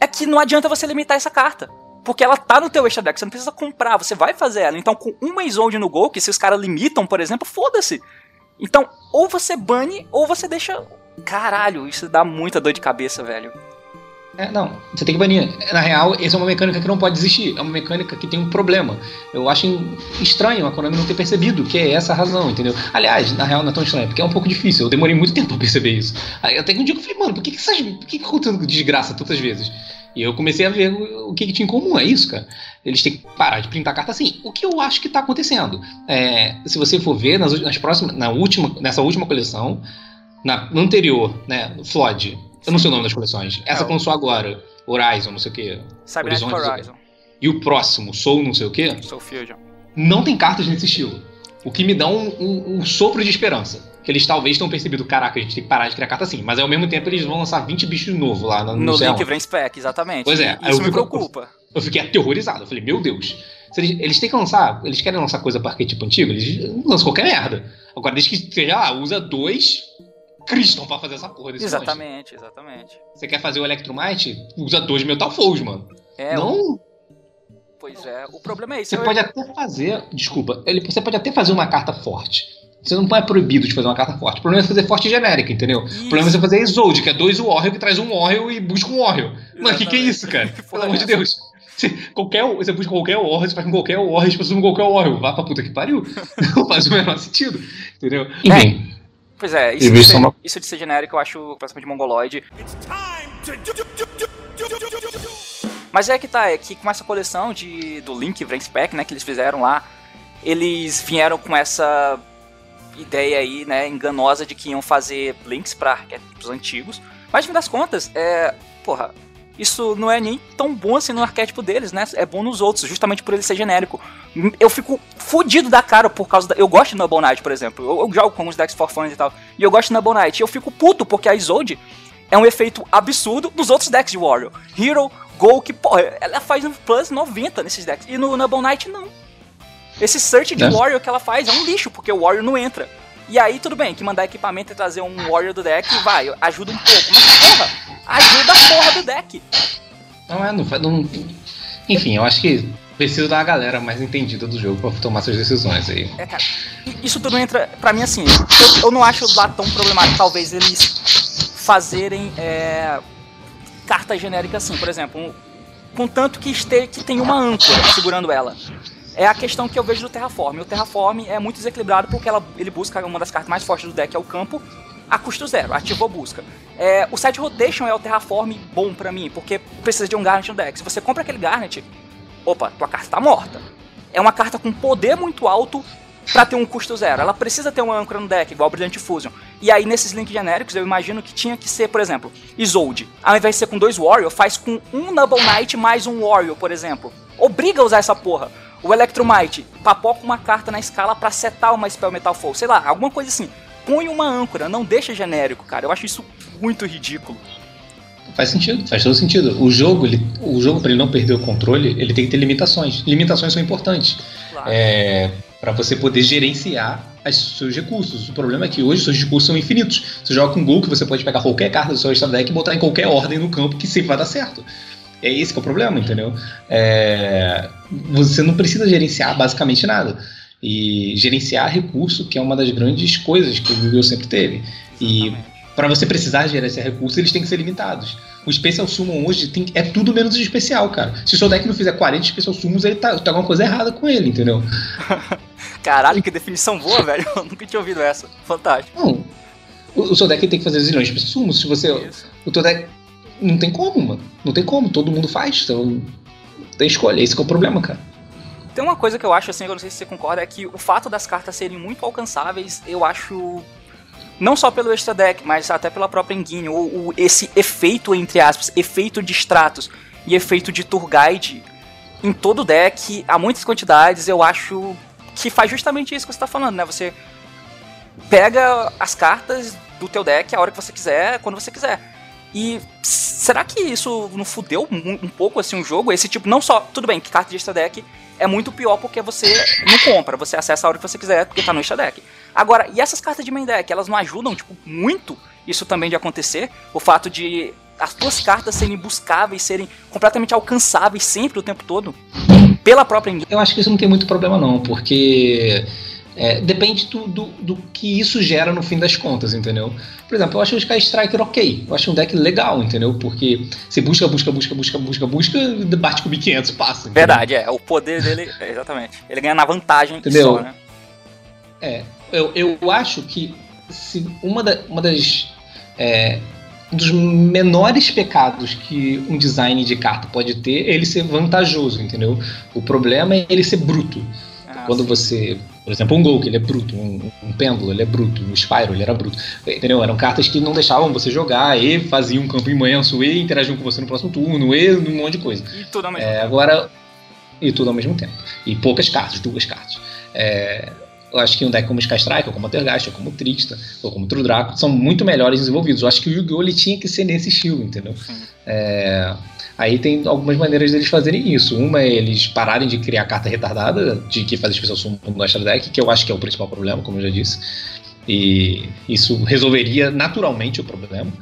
É que não adianta você limitar essa carta. Porque ela tá no teu extra deck, você não precisa comprar, você vai fazer ela. Então, com uma Isolde no gol, que se os caras limitam, por exemplo, foda-se. Então, ou você bane, ou você deixa. Caralho, isso dá muita dor de cabeça, velho. É, não, você tem que banir. Na real, essa é uma mecânica que não pode existir. É uma mecânica que tem um problema. Eu acho estranho a Konami não ter percebido que é essa a razão, entendeu? Aliás, na real não é tão estranho, porque é um pouco difícil. Eu demorei muito tempo pra perceber isso. Aí até que um dia eu falei, mano, por que, que, essas, por que, que desgraça tantas vezes? E eu comecei a ver o que, que, tinha em comum, é isso, cara. Eles têm que parar de printar carta assim. O que eu acho que tá acontecendo? É, se você for ver, nas, nas próximas, na última, nessa última coleção, na anterior, né, Flood, eu não sei o nome das coleções. Essa é, lançou agora. Horizon, não sei o quê. Cybernetic Horizon. E o próximo, Soul não sei o quê. Soul Fusion. Não tem cartas nesse estilo. O que me dá um, um, um sopro de esperança. Que eles talvez tenham percebido, caraca, a gente tem que parar de criar carta assim. Mas ao mesmo tempo eles vão lançar 20 bichos novos lá no, no Link Brain Spec, exatamente. Pois é. Isso me preocupa. Eu, fiquei aterrorizado. Eu falei, meu Deus. Eles, eles, têm que lançar, eles querem lançar coisa para arquétipo antigo, eles lançam qualquer merda. Agora, desde que seja, ah, usa dois Criston pra fazer essa porra desse Exatamente, monte. exatamente. Você quer fazer o Electromite? Usa dois Metal Foes, mano. É, não. O... Pois é, o problema é isso. Você eu... pode até fazer. Desculpa, ele, você pode até fazer uma carta forte. Você não é proibido de fazer uma carta forte. O problema é fazer forte genérica, entendeu? Isso. O problema é você fazer Isolde, que é dois Warrior que traz um Warrior e busca um Warrior. Mano, o que, que é isso, cara? Pelo amor de Deus. Você, qualquer, você busca qualquer Warrior, você faz com qualquer Warrior, você precisa qualquer Warrior. Vá pra puta que pariu. não faz o menor sentido. Entendeu? Enfim. É. Pois é, isso, de ser, uma... isso de ser genérico eu acho praticamente mongoloide. Mas é que tá, é que com essa coleção de, do Link Brain Spec, né, que eles fizeram lá, eles vieram com essa ideia aí, né, enganosa de que iam fazer links para arquétipos antigos. Mas no fim das contas, é, porra, isso não é nem tão bom assim no arquétipo deles, né? É bom nos outros, justamente por ele ser genérico. Eu fico fudido da cara por causa da. Eu gosto de Noble Knight, por exemplo. Eu, eu jogo com os decks for fun e tal. E eu gosto de Noble Knight. E eu fico puto porque a Isolde é um efeito absurdo dos outros decks de Warrior. Hero, Gol, que, porra, ela faz um plus 90 nesses decks. E no Noble Knight, não. Esse search de é. Warrior que ela faz é um lixo, porque o Warrior não entra. E aí, tudo bem, que mandar equipamento e trazer um Warrior do deck, vai, ajuda um pouco. Mas, porra, ajuda a porra do deck. Não é, não faz. Não... Enfim, eu acho que preciso da galera mais entendida do jogo para tomar suas decisões aí. É, cara. Isso tudo entra, pra mim, assim, eu, eu não acho lá tão problemático, talvez, eles fazerem é, cartas genéricas assim, por exemplo, um, contanto que, este, que tem uma âncora segurando ela é a questão que eu vejo do Terraform. O Terraform é muito desequilibrado porque ela, ele busca uma das cartas mais fortes do deck, é o campo, a custo zero, ativou busca. É, o set rotation é o Terraform bom para mim, porque precisa de um Garnet no deck. Se você compra aquele Garnet, opa, tua carta tá morta. É uma carta com poder muito alto para ter um custo zero. Ela precisa ter uma âncora no deck, igual o Brilliant Fusion. E aí, nesses links genéricos, eu imagino que tinha que ser, por exemplo, Isolde. Ao invés de ser com dois Warrior, faz com um Noble Knight mais um Warrior, por exemplo. Obriga a usar essa porra. O Electromite, papoca uma carta na escala para setar uma Spell Metal Fall, sei lá, alguma coisa assim. Põe uma âncora, não deixa genérico, cara. Eu acho isso muito ridículo. Faz sentido, faz todo sentido. O jogo, ele, o jogo para ele não perder o controle, ele tem que ter limitações. Limitações são importantes. Claro. É, para você poder gerenciar os seus recursos. O problema é que hoje os seus recursos são infinitos. Você joga com Gol que você pode pegar qualquer carta do seu deck e botar em qualquer ordem no campo que sempre vai dar certo. É esse que é o problema, entendeu? É, você não precisa gerenciar basicamente nada. E gerenciar recurso, que é uma das grandes coisas que o Google sempre teve. E para você precisar gerenciar recursos, eles têm que ser limitados. O Special Summon hoje tem, é tudo menos especial, cara. Se o seu deck não fizer 40 Special Summons, ele tá, tá alguma coisa errada com ele, entendeu? Caralho, que definição boa, velho. Eu nunca tinha ouvido essa. Fantástico. Não. O, o seu deck tem que fazer zilhões de Special Summons. Se você. Isso. O teu deck não tem como, mano. Não tem como, todo mundo faz, então tem escolha, esse é o problema, cara. Tem uma coisa que eu acho, assim, eu não sei se você concorda, é que o fato das cartas serem muito alcançáveis, eu acho. Não só pelo extra deck, mas até pela própria engine, ou, esse efeito, entre aspas, efeito de stratos e efeito de tour guide em todo deck, a muitas quantidades, eu acho que faz justamente isso que você está falando, né? Você pega as cartas do teu deck a hora que você quiser, quando você quiser. E será que isso não fudeu um, um, pouco assim o jogo? Esse tipo, não só, tudo bem, que carta de extra deck é muito pior porque você não compra, você acessa a hora que você quiser porque tá no extra deck. Agora, e essas cartas de main deck, elas não ajudam, tipo, muito isso também de acontecer? O fato de as tuas cartas serem buscáveis, serem completamente alcançáveis sempre o tempo todo? Pela própria. Eu acho que isso não tem muito problema não, porque é, depende do, do, do, que isso gera no fim das contas, entendeu? Por exemplo, eu acho o Sky Striker ok. Eu acho um deck legal, entendeu? Porque você busca, busca, busca, busca, busca, busca, bate com 1500, passa. Entendeu? Verdade, é. O poder dele, exatamente. Ele ganha na vantagem entendeu? só, né? É. Eu, eu acho que se uma, da, uma das. É, um dos menores pecados que um design de carta pode ter é ele ser vantajoso, entendeu? O problema é ele ser bruto. Ah, Quando sim. você por exemplo, um Gol, que ele é bruto, um, um Pêndulo, ele é bruto, um Spyro, ele era bruto. Entendeu? Eram cartas que não deixavam você jogar e faziam um campo imenso e interagiam com você no próximo turno e um monte de coisa. E tudo ao mesmo é, tempo. Agora, e tudo ao mesmo tempo. E poucas cartas, duas cartas. É, eu acho que um deck como Sky Strike, ou como Altergeist, ou como Trickster, ou como True Draco, são muito melhores desenvolvidos. Eu acho que o Yu-Gi-Oh! tinha que ser nesse estilo, entendeu? É, Aí tem algumas maneiras deles fazerem isso. Uma é eles pararem de criar carta retardada, de que faz especial sumo no Extra Deck, que eu acho que é o principal problema, como eu já disse. E isso resolveria naturalmente o problema.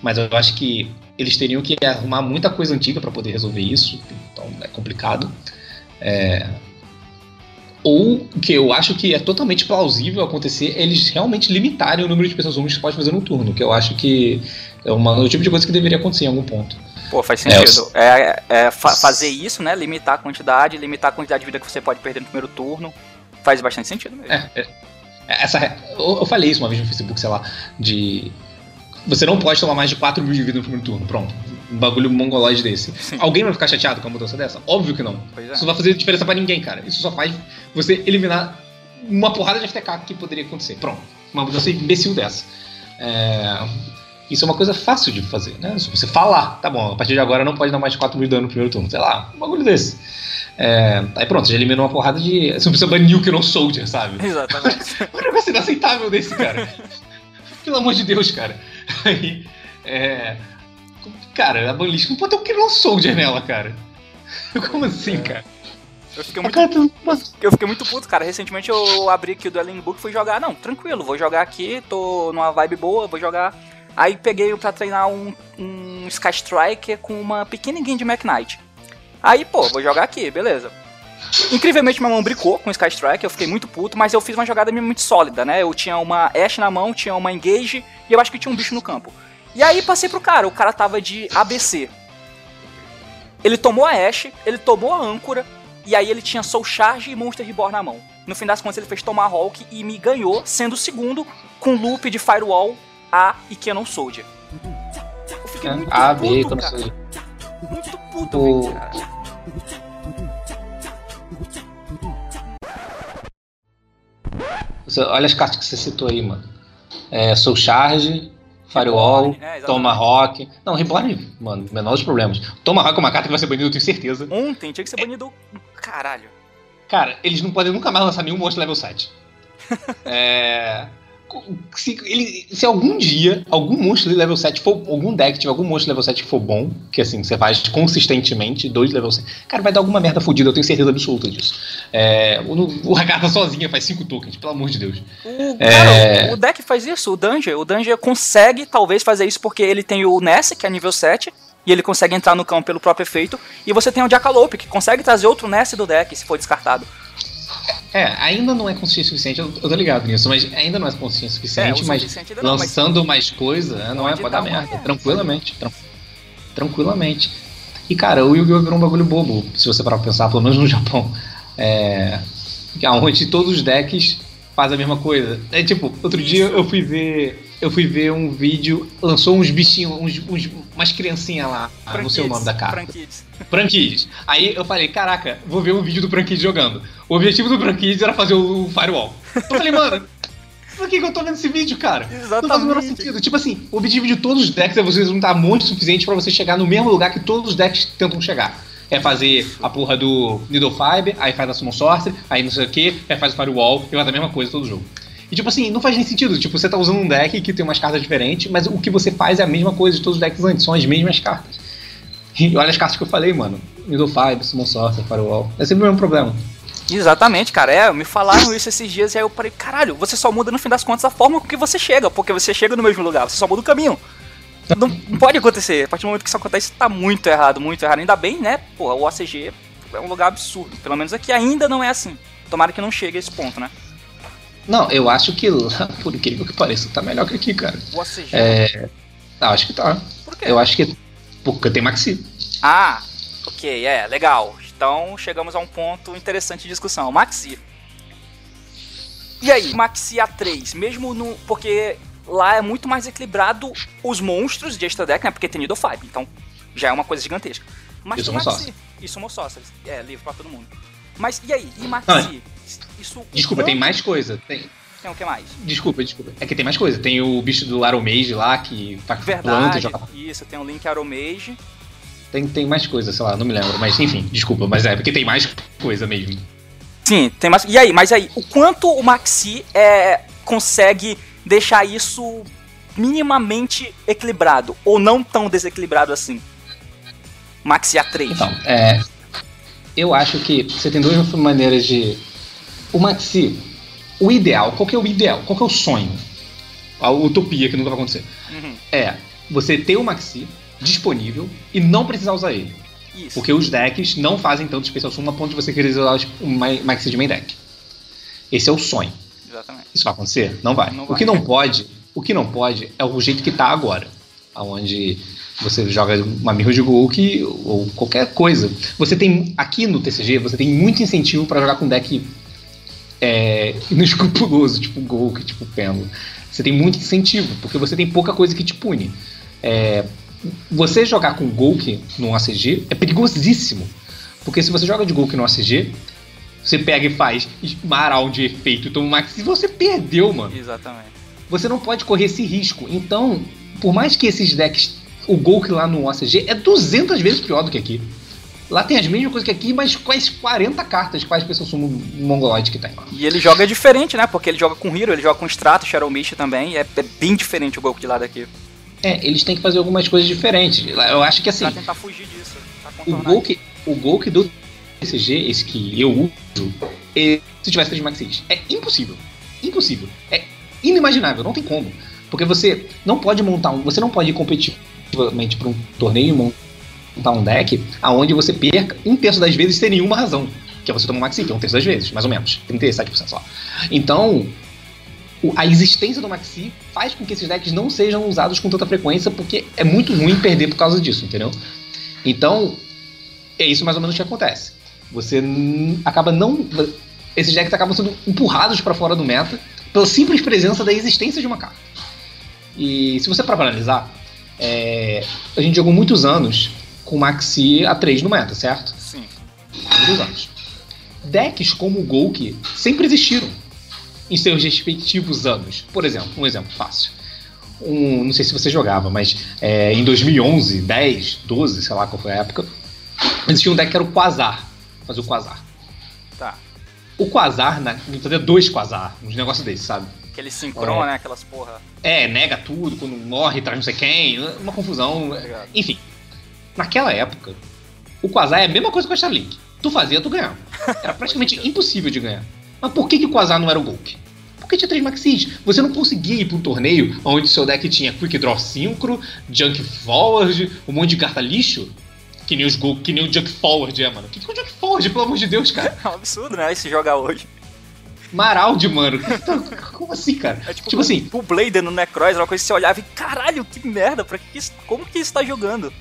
Mas eu acho que eles teriam que arrumar muita coisa antiga para poder resolver isso. Então é complicado. É... Ou que eu acho que é totalmente plausível acontecer, eles realmente limitarem o número de pessoas que pode fazer no turno, que eu acho que é uma, o tipo de coisa que deveria acontecer em algum ponto. Pô, faz sentido. É, é, é fa fazer isso, né? Limitar a quantidade, limitar a quantidade de vida que você pode perder no primeiro turno. Faz bastante sentido mesmo. É, é, é essa, eu, eu, falei isso uma vez no Facebook, sei lá, de. Você não pode tomar mais de 4 mil de vida no primeiro turno. Pronto. Um bagulho mongoloide desse. Sim. Alguém vai ficar chateado com uma mudança dessa? Óbvio que não. É. Isso não vai fazer diferença para ninguém, cara. Isso só faz você eliminar uma porrada de FTK que poderia acontecer. Pronto. Uma mudança imbecil dessa. É, isso é uma coisa fácil de fazer, né? Se você falar, tá bom, a partir de agora não pode dar mais de 4 mil de dano no primeiro turno, sei lá, um bagulho desse. É, aí pronto, já eliminou uma porrada de. Você não precisa banir o que não Soldier, sabe? Exatamente. um negócio inaceitável desse, cara. Pelo amor de Deus, cara. Aí, É. Cara, a banlist não pode ter um Killer Soldier nela, cara. Como assim, cara? Eu fiquei, muito, eu fiquei muito puto, cara. Recentemente eu abri aqui o Dueling Book e fui jogar. Não, tranquilo, vou jogar aqui, tô numa vibe boa, vou jogar. Aí peguei pra treinar um, um Sky Striker com uma pequena game de Mac Knight. Aí, pô, vou jogar aqui, beleza. Incrivelmente minha mão bricou com o Sky Striker, eu fiquei muito puto, mas eu fiz uma jogada muito sólida, né? Eu tinha uma Ash na mão, tinha uma Engage e eu acho que tinha um bicho no campo. E aí passei pro cara, o cara tava de ABC. Ele tomou a Ash, ele tomou a âncora, e aí ele tinha Soul Charge e Monster Reborn na mão. No fim das contas ele fez Tomahawk e me ganhou, sendo o segundo com loop de Firewall, A e Canon Soldier. Eu fiquei é, muito A, B, puto, cara. Muito puto, o... cara. Olha as cartas que você citou aí, mano. É, Soul Charge, Firewall, é, Tomahawk. Não, Reborn, mano, menor dos problemas. Tomahawk é uma carta que vai ser banido, eu tenho certeza. Ontem tinha que ser banido. Caralho. Cara, eles não podem nunca mais lançar nenhum monstro level 7. é se, ele, se algum dia algum monstro de level 7 for. Algum deck tiver algum monstro de level 7 que for bom, que assim, você faz consistentemente, dois level 7. Cara, vai dar alguma merda fodida, eu tenho certeza absoluta disso. É, o, Hakata sozinha faz 5 tokens, pelo amor de Deus. O, é... cara, o deck faz isso, o Danger. O Danger consegue talvez fazer isso porque ele tem o Ness, que é nível 7. E ele consegue entrar no campo pelo próprio efeito. E você tem o Jackalope, que consegue trazer outro Ness do deck se for descartado. É, ainda não é consciente suficiente, eu, eu tô ligado nisso, mas ainda não é consciente suficiente, é, mas suficiente lançando não, mas mais coisa, né, não é pra dar merda, merda, tranquilamente, tran tranquilamente. E cara, o Yu-Gi-Oh! virou um bagulho bobo, se você parar pra pensar, pelo menos no Japão. É. Onde todos os decks fazem a mesma coisa. É tipo, outro dia eu fui ver. Eu fui ver um vídeo, lançou uns bichinhos, uns, uns umas criancinhas lá, Prankids, não sei o nome da carta. Prankids. Prankids. Aí eu falei, caraca, vou ver um vídeo do Prankids jogando. O objetivo do Prankids era fazer o Firewall. Eu falei, mano, por que, que eu tô vendo esse vídeo, cara? Exatamente. Não faz o menor sentido. Tipo assim, o objetivo de todos os decks é você juntar muito suficiente para você chegar no mesmo lugar que todos os decks tentam chegar. É fazer a porra do Needle Fiber, aí faz a Summon Sorcery, aí não sei o que, aí faz o Firewall e faz a mesma coisa todo jogo. E tipo assim, não faz nem sentido. Tipo, você tá usando um deck que tem umas cartas diferentes, mas o que você faz é a mesma coisa de todos os decks antes, são as mesmas cartas. E olha as cartas que eu falei, mano. Needle Fiber, Summon Sorcery, Firewall. É sempre o mesmo problema. Exatamente, cara. É, me falaram isso esses dias e aí eu parei, caralho, você só muda no fim das contas a forma com que você chega, porque você chega no mesmo lugar, você só muda o caminho. Não, não pode acontecer. A partir do momento que isso acontece, tá muito errado, muito errado. Ainda bem, né? Porra, o OCG é um lugar absurdo. Pelo menos aqui ainda não é assim. Tomara que não chegue a esse ponto, né? Não, eu acho que lá, por incrível que pareça, tá melhor que aqui, cara. O ACG? É. Ah, acho que tá. Por quê? Eu acho que. Porque tem Maxi. Ah, ok, é, legal. Então chegamos a um ponto interessante de discussão. Maxi. E aí, Maxi A3, mesmo no. Porque lá é muito mais equilibrado os monstros de extra deck, né? Porque tem Needle Five, então já é uma coisa gigantesca. Mas isso Maxi. Isso Mossócia. É, livre pra todo mundo. Mas e aí? E Maxi? Isso, desculpa, tem mais coisa. Tem. Tem o que mais? Desculpa, desculpa. É que tem mais coisa. Tem o bicho do Aromage lá que tá Verdade, planta joga... Isso, tem o Link Aromage. Tem, tem mais coisa, sei lá, não me lembro. Mas enfim, desculpa, mas é porque tem mais coisa mesmo. Sim, tem mais. E aí, mas aí, o quanto o Maxi é, consegue deixar isso minimamente equilibrado? Ou não tão desequilibrado assim? Maxi A3. Então, é. Eu acho que você tem duas maneiras de o Maxi, o ideal, qual que é o ideal? Qual que é o sonho? A utopia que nunca vai acontecer. Uhum. É você ter o Maxi disponível e não precisar usar ele. Isso. Porque os decks não fazem tanto Special Summon a ponto de você querer usar o Maxi de main deck. Esse é o sonho. Exatamente. Isso vai acontecer? Não vai. Não vai. O que não pode, o que não pode é o jeito que tá agora. Onde você joga uma Mirror de Golk ou qualquer coisa. Você tem, aqui no TCG, você tem muito incentivo para jogar com deck é, inescrupuloso, tipo Golk, tipo Pendo. Você tem muito incentivo, porque você tem pouca coisa que te pune. É, você jogar com Golk no ACG é perigosíssimo. Porque se você joga de Golk no ACG, você pega e faz Maral de efeito, toma max e você perdeu, mano. Exatamente. Você não pode correr esse risco. Então, por mais que esses decks, o Golk lá no ACG é 200 vezes pior do que aqui. Lá tem as mesmas coisas que aqui, mas as 40 cartas quais pessoas são mongoloide que tem. E ele joga diferente, né? Porque ele joga com Hero, ele joga com Strato, Shadow Mist também. É, é bem diferente o Goku de lá daqui. É, eles têm que fazer algumas coisas diferentes. Eu acho que assim. Pra tentar fugir disso. O gol, que, o do TCG, esse que eu uso, se tivesse três Maxis, é impossível. Impossível. É inimaginável, não tem como. Porque você não pode montar um. Você não pode ir competitivamente para um torneio montar um deck aonde você perca um terço das vezes sem nenhuma razão. Que é você tomar um Maxi, que é um terço das vezes, mais ou menos. 37% só. Então, a existência do Maxi faz com que esses decks não sejam usados com tanta frequência, porque é muito ruim perder por causa disso, entendeu? Então, é isso mais ou menos que acontece. Você acaba não. Esses decks acabam sendo empurrados para fora do meta pela simples presença da existência de uma carta. E se você para analisar, é, a gente jogou muitos anos com Maxi A3 no meta, certo? Sim. Muitos anos. Decks como o Golki sempre existiram em seus respectivos anos. Por exemplo, um exemplo fácil. Um, não sei se você jogava, mas é, em 2011, 10, 12, sei lá qual foi a época, existia um deck que era o Quasar. Fazer o Quasar. Tá. O Quasar, né, fazer dois Quasar, uns negócios desses, sabe? Aquele sincron, é. né? Aquelas porra. É, nega tudo, quando morre, traz não sei quem, uma confusão. Obrigado. Enfim. Naquela época, o Quasar é a mesma coisa que o Starlink. Tu fazia, tu ganhava. Era praticamente impossível de ganhar. Mas por que, que o Quasar não era o Golk? Porque tinha três Maxis. Você não conseguia ir para um torneio onde seu deck tinha Quick Draw Synchro, Junk Forward, um monte de carta lixo. Que nem, os Go, que nem o Junk Forward é, mano. O que, que é o Junk Forward, pelo amor de Deus, cara? É um absurdo, né? Se jogar hoje. Maraldi, mano. Como assim, cara? É tipo, tipo assim. O Blader no Necroz era uma coisa que você olhava e caralho, que merda, pra que como que isso tá jogando?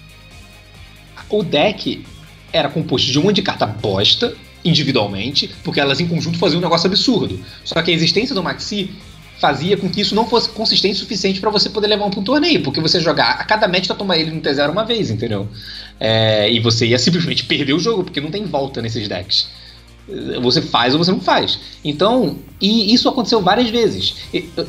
O deck era composto de um monte de carta bosta individualmente, porque elas em conjunto faziam um negócio absurdo. Só que a existência do Maxi fazia com que isso não fosse consistente o suficiente para você poder levar um um torneio, porque você jogar a cada match tá tomar ele no T0 uma vez, entendeu? É, e você ia simplesmente perder o jogo, porque não tem volta nesses decks. Você faz ou você não faz. Então, e isso aconteceu várias vezes.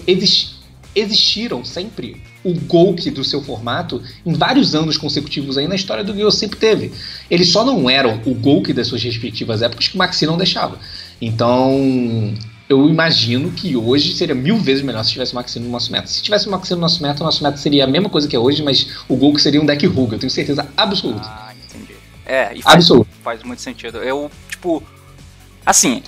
Exist, existiram sempre o Golk do seu formato em vários anos consecutivos aí na história do Yu sempre teve. Eles só não eram o Golk das suas respectivas épocas que o Maxi não deixava. Então, eu imagino que hoje seria mil vezes melhor se tivesse o Maxi no nosso meta. Se tivesse o Maxi no nosso meta, o nosso meta seria a mesma coisa que é hoje, mas o Golk seria um deck Ruga, eu tenho certeza absoluta. Ah, entendi. É, e faz, faz muito sentido. Eu, tipo, assim,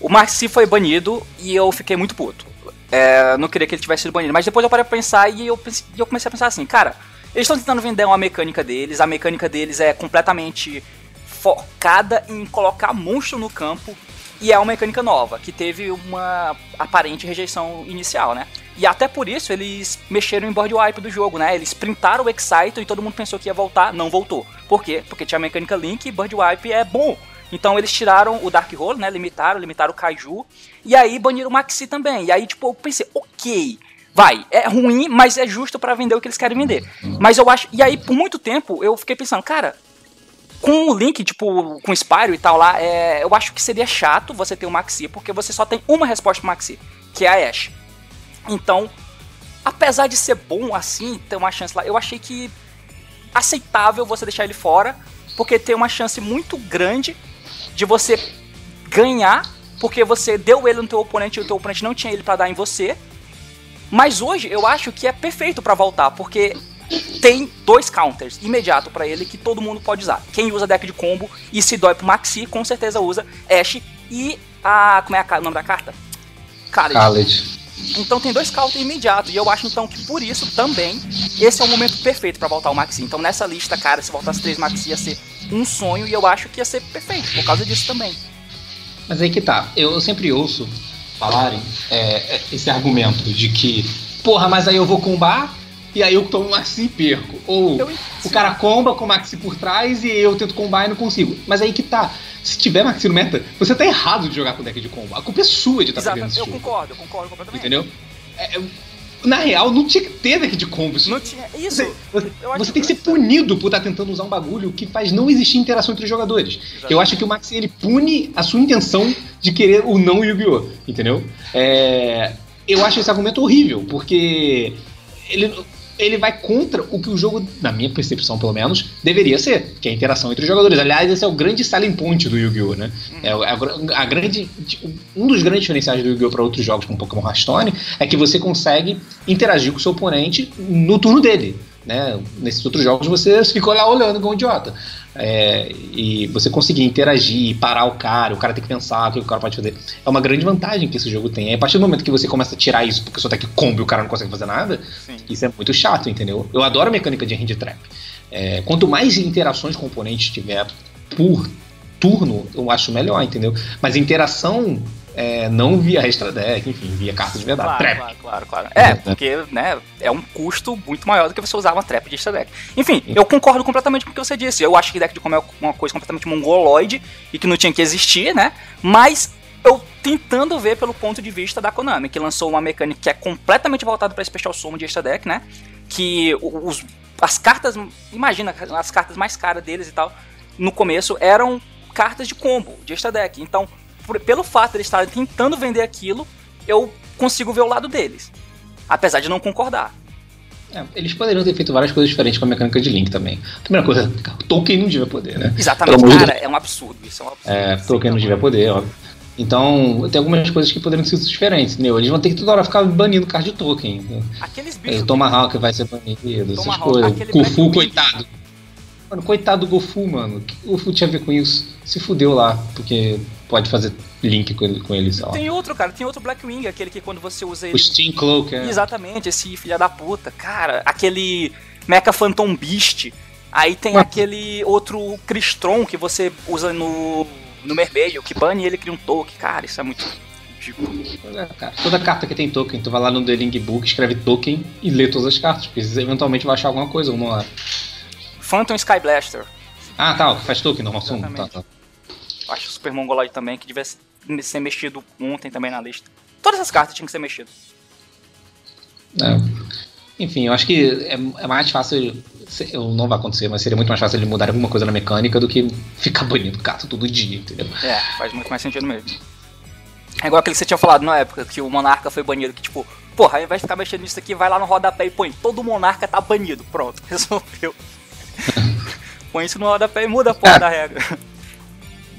o Maxi foi banido e eu fiquei muito puto. É, não queria que ele tivesse sido banido. Mas depois eu parei pra pensar e eu, eu comecei a pensar assim, cara, eles estão tentando vender uma mecânica deles, a mecânica deles é completamente focada em colocar monstro no campo e é uma mecânica nova, que teve uma aparente rejeição inicial, né? E até por isso eles mexeram em board wipe do jogo, né? Eles printaram o Excite e todo mundo pensou que ia voltar, não voltou. Por quê? Porque tinha a mecânica Link e board wipe é bom. Então eles tiraram o Dark Hole, né? Limitaram, limitaram o Kaiju. E aí baniram o Maxi também. E aí, tipo, eu pensei, ok. Vai, é ruim, mas é justo para vender o que eles querem vender. Mas eu acho. E aí, por muito tempo, eu fiquei pensando, cara, com o Link, tipo, com o Spyro e tal lá, é, eu acho que seria chato você ter o Maxi, porque você só tem uma resposta pro Maxi, que é a Ash. Então, apesar de ser bom assim, ter uma chance lá, eu achei que aceitável você deixar ele fora, porque tem uma chance muito grande de você ganhar, porque você deu ele no teu oponente e o teu oponente não tinha ele para dar em você. Mas hoje eu acho que é perfeito para voltar, porque tem dois counters imediato para ele que todo mundo pode usar. Quem usa deck de combo e se dói pro Maxi, com certeza usa Ash e a. Como é a, o nome da carta? Khaled. Khaled. Então tem dois counters imediato. E eu acho então que por isso também esse é o momento perfeito para voltar o Maxi. Então nessa lista, cara, se voltasse três Maxi ia ser um sonho e eu acho que ia ser perfeito por causa disso também. Mas aí que tá, eu sempre ouço falarem é, é esse argumento de que, porra, mas aí eu vou combar e aí eu tomo Maxi e perco. Ou eu... o cara comba com o Maxi por trás e eu tento combar e não consigo. Mas aí que tá, se tiver Maxi no meta, você tá errado de jogar com deck de combo. A culpa é sua de estar tá perdendo esse eu jogo. Concordo, eu concordo completamente. Entendeu? É na real, não tinha que ter deck de combos. Não tinha. Isso. Você, você tem que ser punido por estar tá tentando usar um bagulho que faz não existir interação entre os jogadores. Exatamente. Eu acho que o Max ele pune a sua intenção de querer o não Yu-Gi-Oh! Entendeu? É, eu acho esse argumento horrível, porque ele, ele vai contra o que o jogo, na minha percepção pelo menos, deveria ser, que é a interação entre os jogadores. Aliás, esse é o grande selling point do Yu-Gi-Oh, né? É a, a, grande, um dos grandes diferenciais do Yu-Gi-Oh para outros jogos como Pokémon Hearthstone é que você consegue interagir com o seu oponente no turno dele. Né? Nesses outros jogos você ficou lá olhando como um idiota. É, e você conseguir interagir, parar o cara, o cara tem que pensar o que o cara pode fazer. É uma grande vantagem que esse jogo tem. a partir do momento que você começa a tirar isso porque só tá aqui combo e o cara não consegue fazer nada, Sim. isso é muito chato, entendeu? Eu adoro a mecânica de hand trap. É, quanto mais interações com oponentes tiver por turno, eu acho melhor, entendeu? Mas interação é, não via extra deck, enfim, via carta de verdade. Claro, trap. claro, claro, claro. É, porque né, é um custo muito maior do que você usar uma trap de extra deck. Enfim, eu concordo completamente com o que você disse. Eu acho que deck de como é uma coisa completamente mongoloide e que não tinha que existir, né? Mas eu tentando ver pelo ponto de vista da Konami, que lançou uma mecânica que é completamente voltada para Special Summon de extra deck, né? Que os, as cartas, imagina, as cartas mais caras deles e tal, no começo eram cartas de combo, de extra deck. Então, por, pelo fato de eles estarem tentando vender aquilo, eu consigo ver o lado deles. Apesar de não concordar. É, eles poderiam ter feito várias coisas diferentes com a mecânica de Link também. primeira coisa, Tolkien não devia poder, né? Exatamente, cara, é um absurdo. Isso é um absurdo. É, Tolkien não devia poder, óbvio. Então, tem algumas coisas que poderiam ser diferentes, entendeu? Eles vão ter que toda hora ficar banindo card de Tolkien. Aqueles bichos. Tomahawk vai ser banido, essas coisas. Kufu, coitado. Mano, coitado do Gofu, mano. O que o Gofu tinha a ver com isso? Se fudeu lá, porque pode fazer link com ele, com ele sei lá. Tem outro, cara, tem outro Blackwing, aquele que quando você usa ele. O Steam Cloak, é. Exatamente, esse filha da puta. Cara, aquele Mecha Phantom Beast. Aí tem aquele outro Cristron que você usa no, no Mermeio, que bane ele cria um token. Cara, isso é muito É, cara, toda carta que tem token, tu vai lá no The Link Book, escreve token e lê todas as cartas, porque eventualmente vai achar alguma coisa uma hora. Phantom Sky Blaster. Ah, tá, faz token normal. Tá, tá. Acho Super Mongoloid também, que devia ser mexido ontem também na lista. Todas essas cartas tinham que ser mexidas. É. Enfim, eu acho que é, é mais fácil. Não vai acontecer, mas seria muito mais fácil ele mudar alguma coisa na mecânica do que ficar banindo carta todo dia, entendeu? É, faz muito mais sentido mesmo. É igual aquele que você tinha falado na época, que o Monarca foi banido, que tipo, porra, ao invés de ficar mexendo nisso aqui, vai lá no rodapé e põe, todo Monarca tá banido. Pronto, resolveu. põe isso no rodapé e muda a porra é. da regra.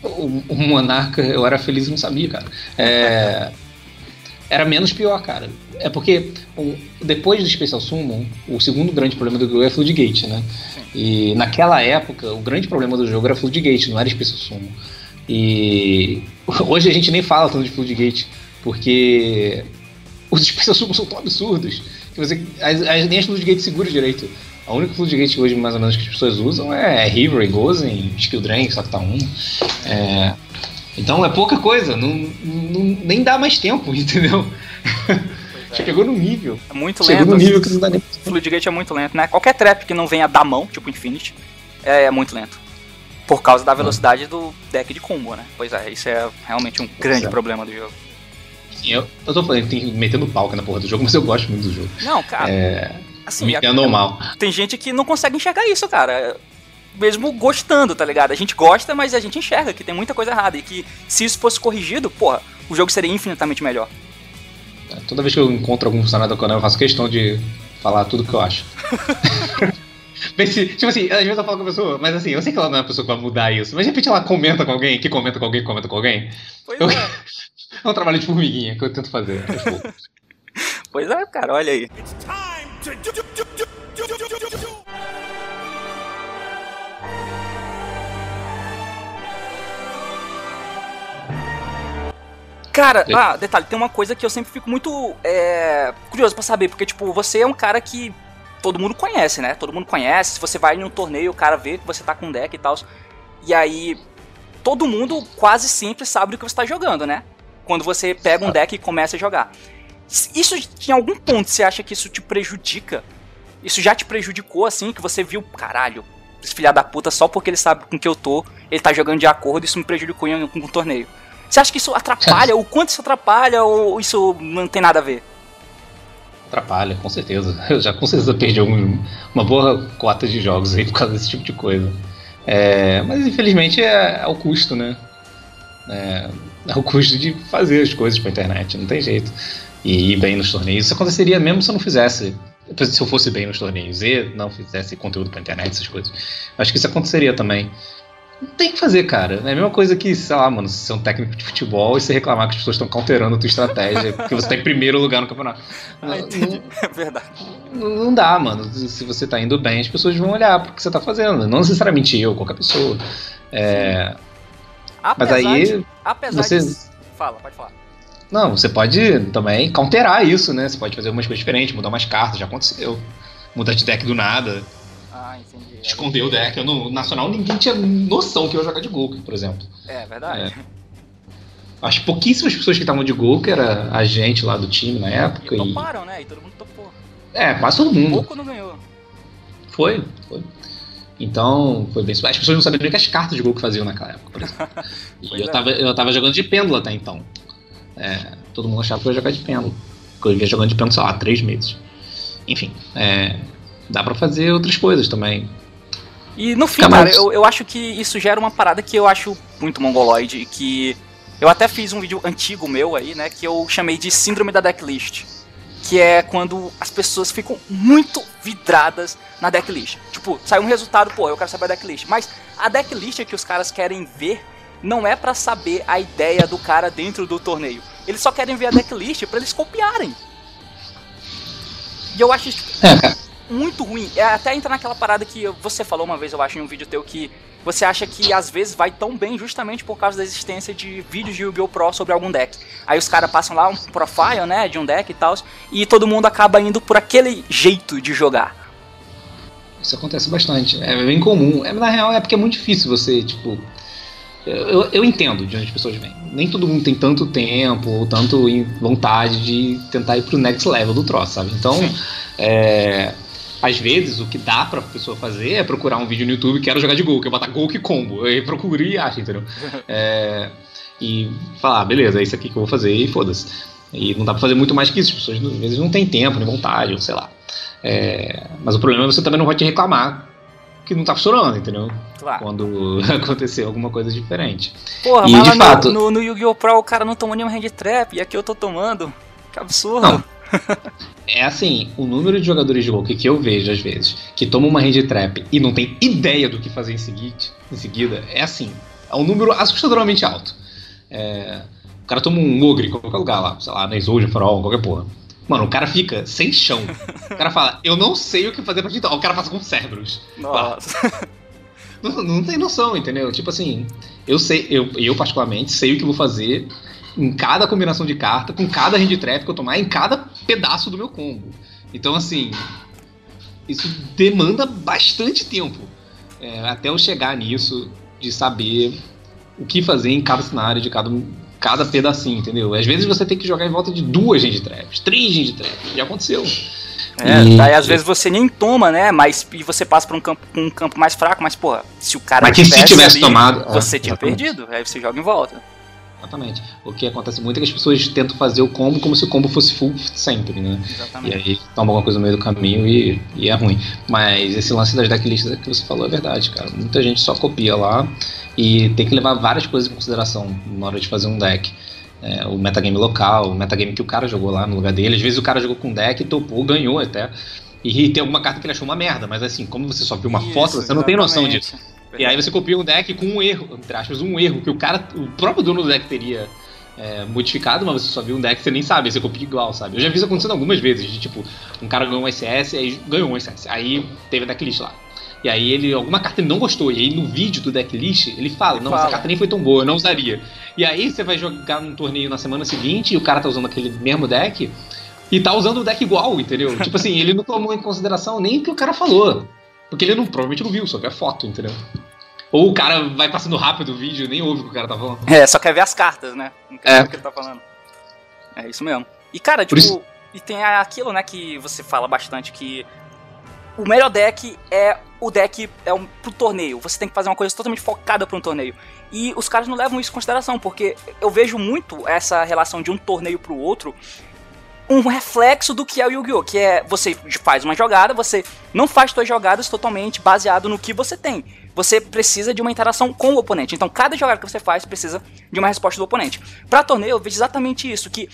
O, o, Monarca, eu era feliz e não sabia, cara. É, era menos pior, cara. É porque o, depois do Special Summon, o segundo grande problema do jogo é Floodgate, né? E naquela época, o grande problema do jogo era Floodgate, não era Special Summon. E hoje a gente nem fala tanto de Floodgate, porque os Special Summon são tão absurdos que você, as, as, nem as Floodgate seguram direito. A única Floodgate hoje, mais ou menos, que as pessoas usam é River e Gozen, Skill Drain, só que tá um. É, então é pouca coisa, não, não, nem dá mais tempo, entendeu? É. Chegou no nível. É muito Chegou lento. no nível que não dá nem. Floodgate é muito lento, né? Qualquer trap que não venha da mão, tipo Infinity, é, é muito lento. Por causa da velocidade do deck de combo, né? Pois é, isso é realmente um grande é. problema do jogo. Eu, eu tô falando, tem metendo palco na porra do jogo, mas eu gosto muito do jogo. Não, cara. É... Assim, é normal. Tem gente que não consegue enxergar isso, cara. Mesmo gostando, tá ligado? A gente gosta, mas a gente enxerga que tem muita coisa errada. E que se isso fosse corrigido, porra, o jogo seria infinitamente melhor. É, toda vez que eu encontro algum funcionário da Konami, eu faço questão de falar tudo que eu acho. tipo assim, às vezes eu falo com a pessoa, mas assim, eu sei que ela não é a pessoa que vai mudar isso, mas de repente ela comenta com alguém, que comenta com alguém, que comenta com alguém. Pois eu... é. é um trabalho de formiguinha que eu tento fazer. pois é, cara, olha aí. Cara, ah, detalhe, tem uma coisa que eu sempre fico muito é, curioso para saber, porque, tipo, você é um cara que todo mundo conhece, né? Todo mundo conhece. Se você vai em um torneio, o cara vê que você tá com deck e tal. E aí, todo mundo quase sempre sabe do que você tá jogando, né? Quando você pega um deck e começa a jogar. Isso, em algum ponto, você acha que isso te prejudica? Isso já te prejudicou, assim, que você viu, caralho, esse filha da puta, só porque ele sabe com que eu tô, ele tá jogando de acordo, isso me prejudicou em algum torneio. Você acha que isso atrapalha? o quanto isso atrapalha ou isso não tem nada a ver? Atrapalha, com certeza. Eu já com certeza perdi um, uma boa cota de jogos aí por causa desse tipo de coisa. É, mas infelizmente é, é, o custo, né? É, é, o custo de fazer as coisas pra internet, não tem jeito. E ir bem nos torneios. Isso aconteceria mesmo se eu não fizesse se eu fosse bem nos torneios e não fizesse conteúdo pra internet, essas coisas, acho que isso aconteceria também. Não tem que fazer, cara. É a mesma coisa que, sei lá, mano, se você é um técnico de futebol e você reclamar que as pessoas estão counterando a tua estratégia porque você tá em primeiro lugar no campeonato. Ah, entendi. É verdade. Não, não dá, mano. Se você tá indo bem, as pessoas vão olhar pro que você tá fazendo. Não necessariamente eu, qualquer pessoa. É... Mas aí. De, apesar você... de. Fala, pode falar. Não, você pode também counterar isso, né? Você pode fazer algumas coisas diferentes, mudar umas cartas, já aconteceu. Mudar de deck do nada. Ah, entendi. Esconder o deck. Eu no Nacional ninguém tinha noção que eu ia jogar de Gulk, por exemplo. É, verdade. É. Acho pouquíssimas pessoas que estavam de Gulk era a gente lá do time na época. E toparam, e... né? E todo mundo topou. É, quase todo mundo. Pouco não ganhou. Foi, foi. Então, foi bem. As pessoas não sabiam nem que as cartas de Gulk faziam naquela época, por exemplo. e eu, é. tava, eu tava jogando de pêndulo até então. É, todo mundo achava que eu ia jogar de pêndulo. Porque eu ia jogando de pêndulo, sei lá, três meses. Enfim, é, dá para fazer outras coisas também. E no fim, cara, eu, eu acho que isso gera uma parada que eu acho muito mongoloide, que eu até fiz um vídeo antigo meu aí, né, que eu chamei de síndrome da decklist. Que é quando as pessoas ficam muito vidradas na decklist. Tipo, sai um resultado, pô, eu quero saber a decklist. Mas a decklist que os caras querem ver não é para saber a ideia do cara dentro do torneio. Eles só querem ver a decklist para eles copiarem. E eu acho isso é, muito ruim. É, até entra naquela parada que você falou uma vez, eu acho, em um vídeo teu, que você acha que às vezes vai tão bem justamente por causa da existência de vídeos de Yu-Gi-Oh! Pro sobre algum deck. Aí os caras passam lá um profile, né, de um deck e tal, e todo mundo acaba indo por aquele jeito de jogar. Isso acontece bastante. É bem comum. É, na real, é porque é muito difícil você, tipo, eu, eu entendo de onde as pessoas vêm. Nem todo mundo tem tanto tempo ou tanto vontade de tentar ir pro next level do troço, sabe? Então, é, às vezes o que dá pra pessoa fazer é procurar um vídeo no YouTube, quero jogar de gol, que eu botar gol que combo. Aí procura e acha, entendeu? É, e falar, ah, beleza, é isso aqui que eu vou fazer e foda-se. E não dá pra fazer muito mais que isso, as pessoas às vezes não têm tempo, nem vontade, ou sei lá. É, mas o problema é que você também não pode reclamar que não tá funcionando, entendeu? Claro. Quando aconteceu alguma coisa diferente. Porra, e, mas de fato, no, no, no Yu-Gi-Oh! Pro o cara não tomou nenhum hand trap e aqui eu tô tomando. Que absurdo. Não. é assim, o número de jogadores de Hulk que eu vejo às vezes, que tomam uma hand trap e não tem ideia do que fazer em, seguida, em seguida, é assim, é um número assustadoramente alto. É, o cara toma um ogre em qualquer lugar lá, sei lá, na Exodia, Farol, qualquer porra. Mano, o cara fica sem chão. O cara fala, eu não sei o que fazer pra te O cara passa com cérebros. Nossa. Não, não, tem noção, entendeu? Tipo assim, eu sei, eu, eu particularmente sei o que vou fazer em cada combinação de carta, com cada hand trap que eu tomar, em cada pedaço do meu combo. Então, assim, isso demanda bastante tempo é, até eu chegar nisso, de saber o que fazer em cada cenário de cada cada pedacinho, entendeu? Às vezes você tem que jogar em volta de duas gente traps, três gente traps, já aconteceu. É, e... daí às vezes você nem toma, né? Mas e você passa pra um campo, um campo mais fraco, mas porra, se o cara mas que se tivesse ali, tomado, você é, tinha exatamente. perdido, aí você joga em volta. Exatamente. O que acontece muito é que as pessoas tentam fazer o combo como se o combo fosse full sempre, né? Exatamente. E aí toma alguma coisa no meio do caminho e, e é ruim. Mas esse lance das decklists que você falou é verdade, cara. Muita gente só copia lá e tem que levar várias coisas em consideração na hora de fazer um deck. É, o metagame local, o metagame que o cara jogou lá no lugar dele. Às vezes o cara jogou com deck, topou, ganhou até. E tem alguma carta que ele achou uma merda, mas assim, como você só viu uma Isso, foto, você exatamente. não tem noção disso. E aí você copia um deck com um erro, entre aspas, um erro que o cara, o próprio dono do deck teria é, modificado, mas você só viu um deck que você nem sabe, você copia igual, sabe? Eu já vi isso acontecendo algumas vezes, de tipo, um cara ganhou um SS, aí ganhou um SS, aí teve a decklist lá. E aí ele, alguma carta ele não gostou, e aí no vídeo do decklist ele fala, ele não, fala. essa carta nem foi tão boa, eu não usaria. E aí você vai jogar num torneio na semana seguinte e o cara tá usando aquele mesmo deck e tá usando o deck igual, entendeu? tipo assim, ele não tomou em consideração nem o que o cara falou. Porque ele não, provavelmente não viu, só viu a foto, entendeu? Ou o cara vai passando rápido o vídeo nem ouve o que o cara tá falando. É, só quer ver as cartas, né? Não quer é. o que ele tá falando. É isso mesmo. E cara, tipo, isso... e tem aquilo, né, que você fala bastante que o melhor deck é o deck é um, pro torneio. Você tem que fazer uma coisa totalmente focada para um torneio. E os caras não levam isso em consideração, porque eu vejo muito essa relação de um torneio pro outro um reflexo do que é o Yu-Gi-Oh! Que é você faz uma jogada, você não faz suas jogadas totalmente baseado no que você tem. Você precisa de uma interação com o oponente. Então, cada jogada que você faz precisa de uma resposta do oponente. Para torneio, eu vejo exatamente isso: que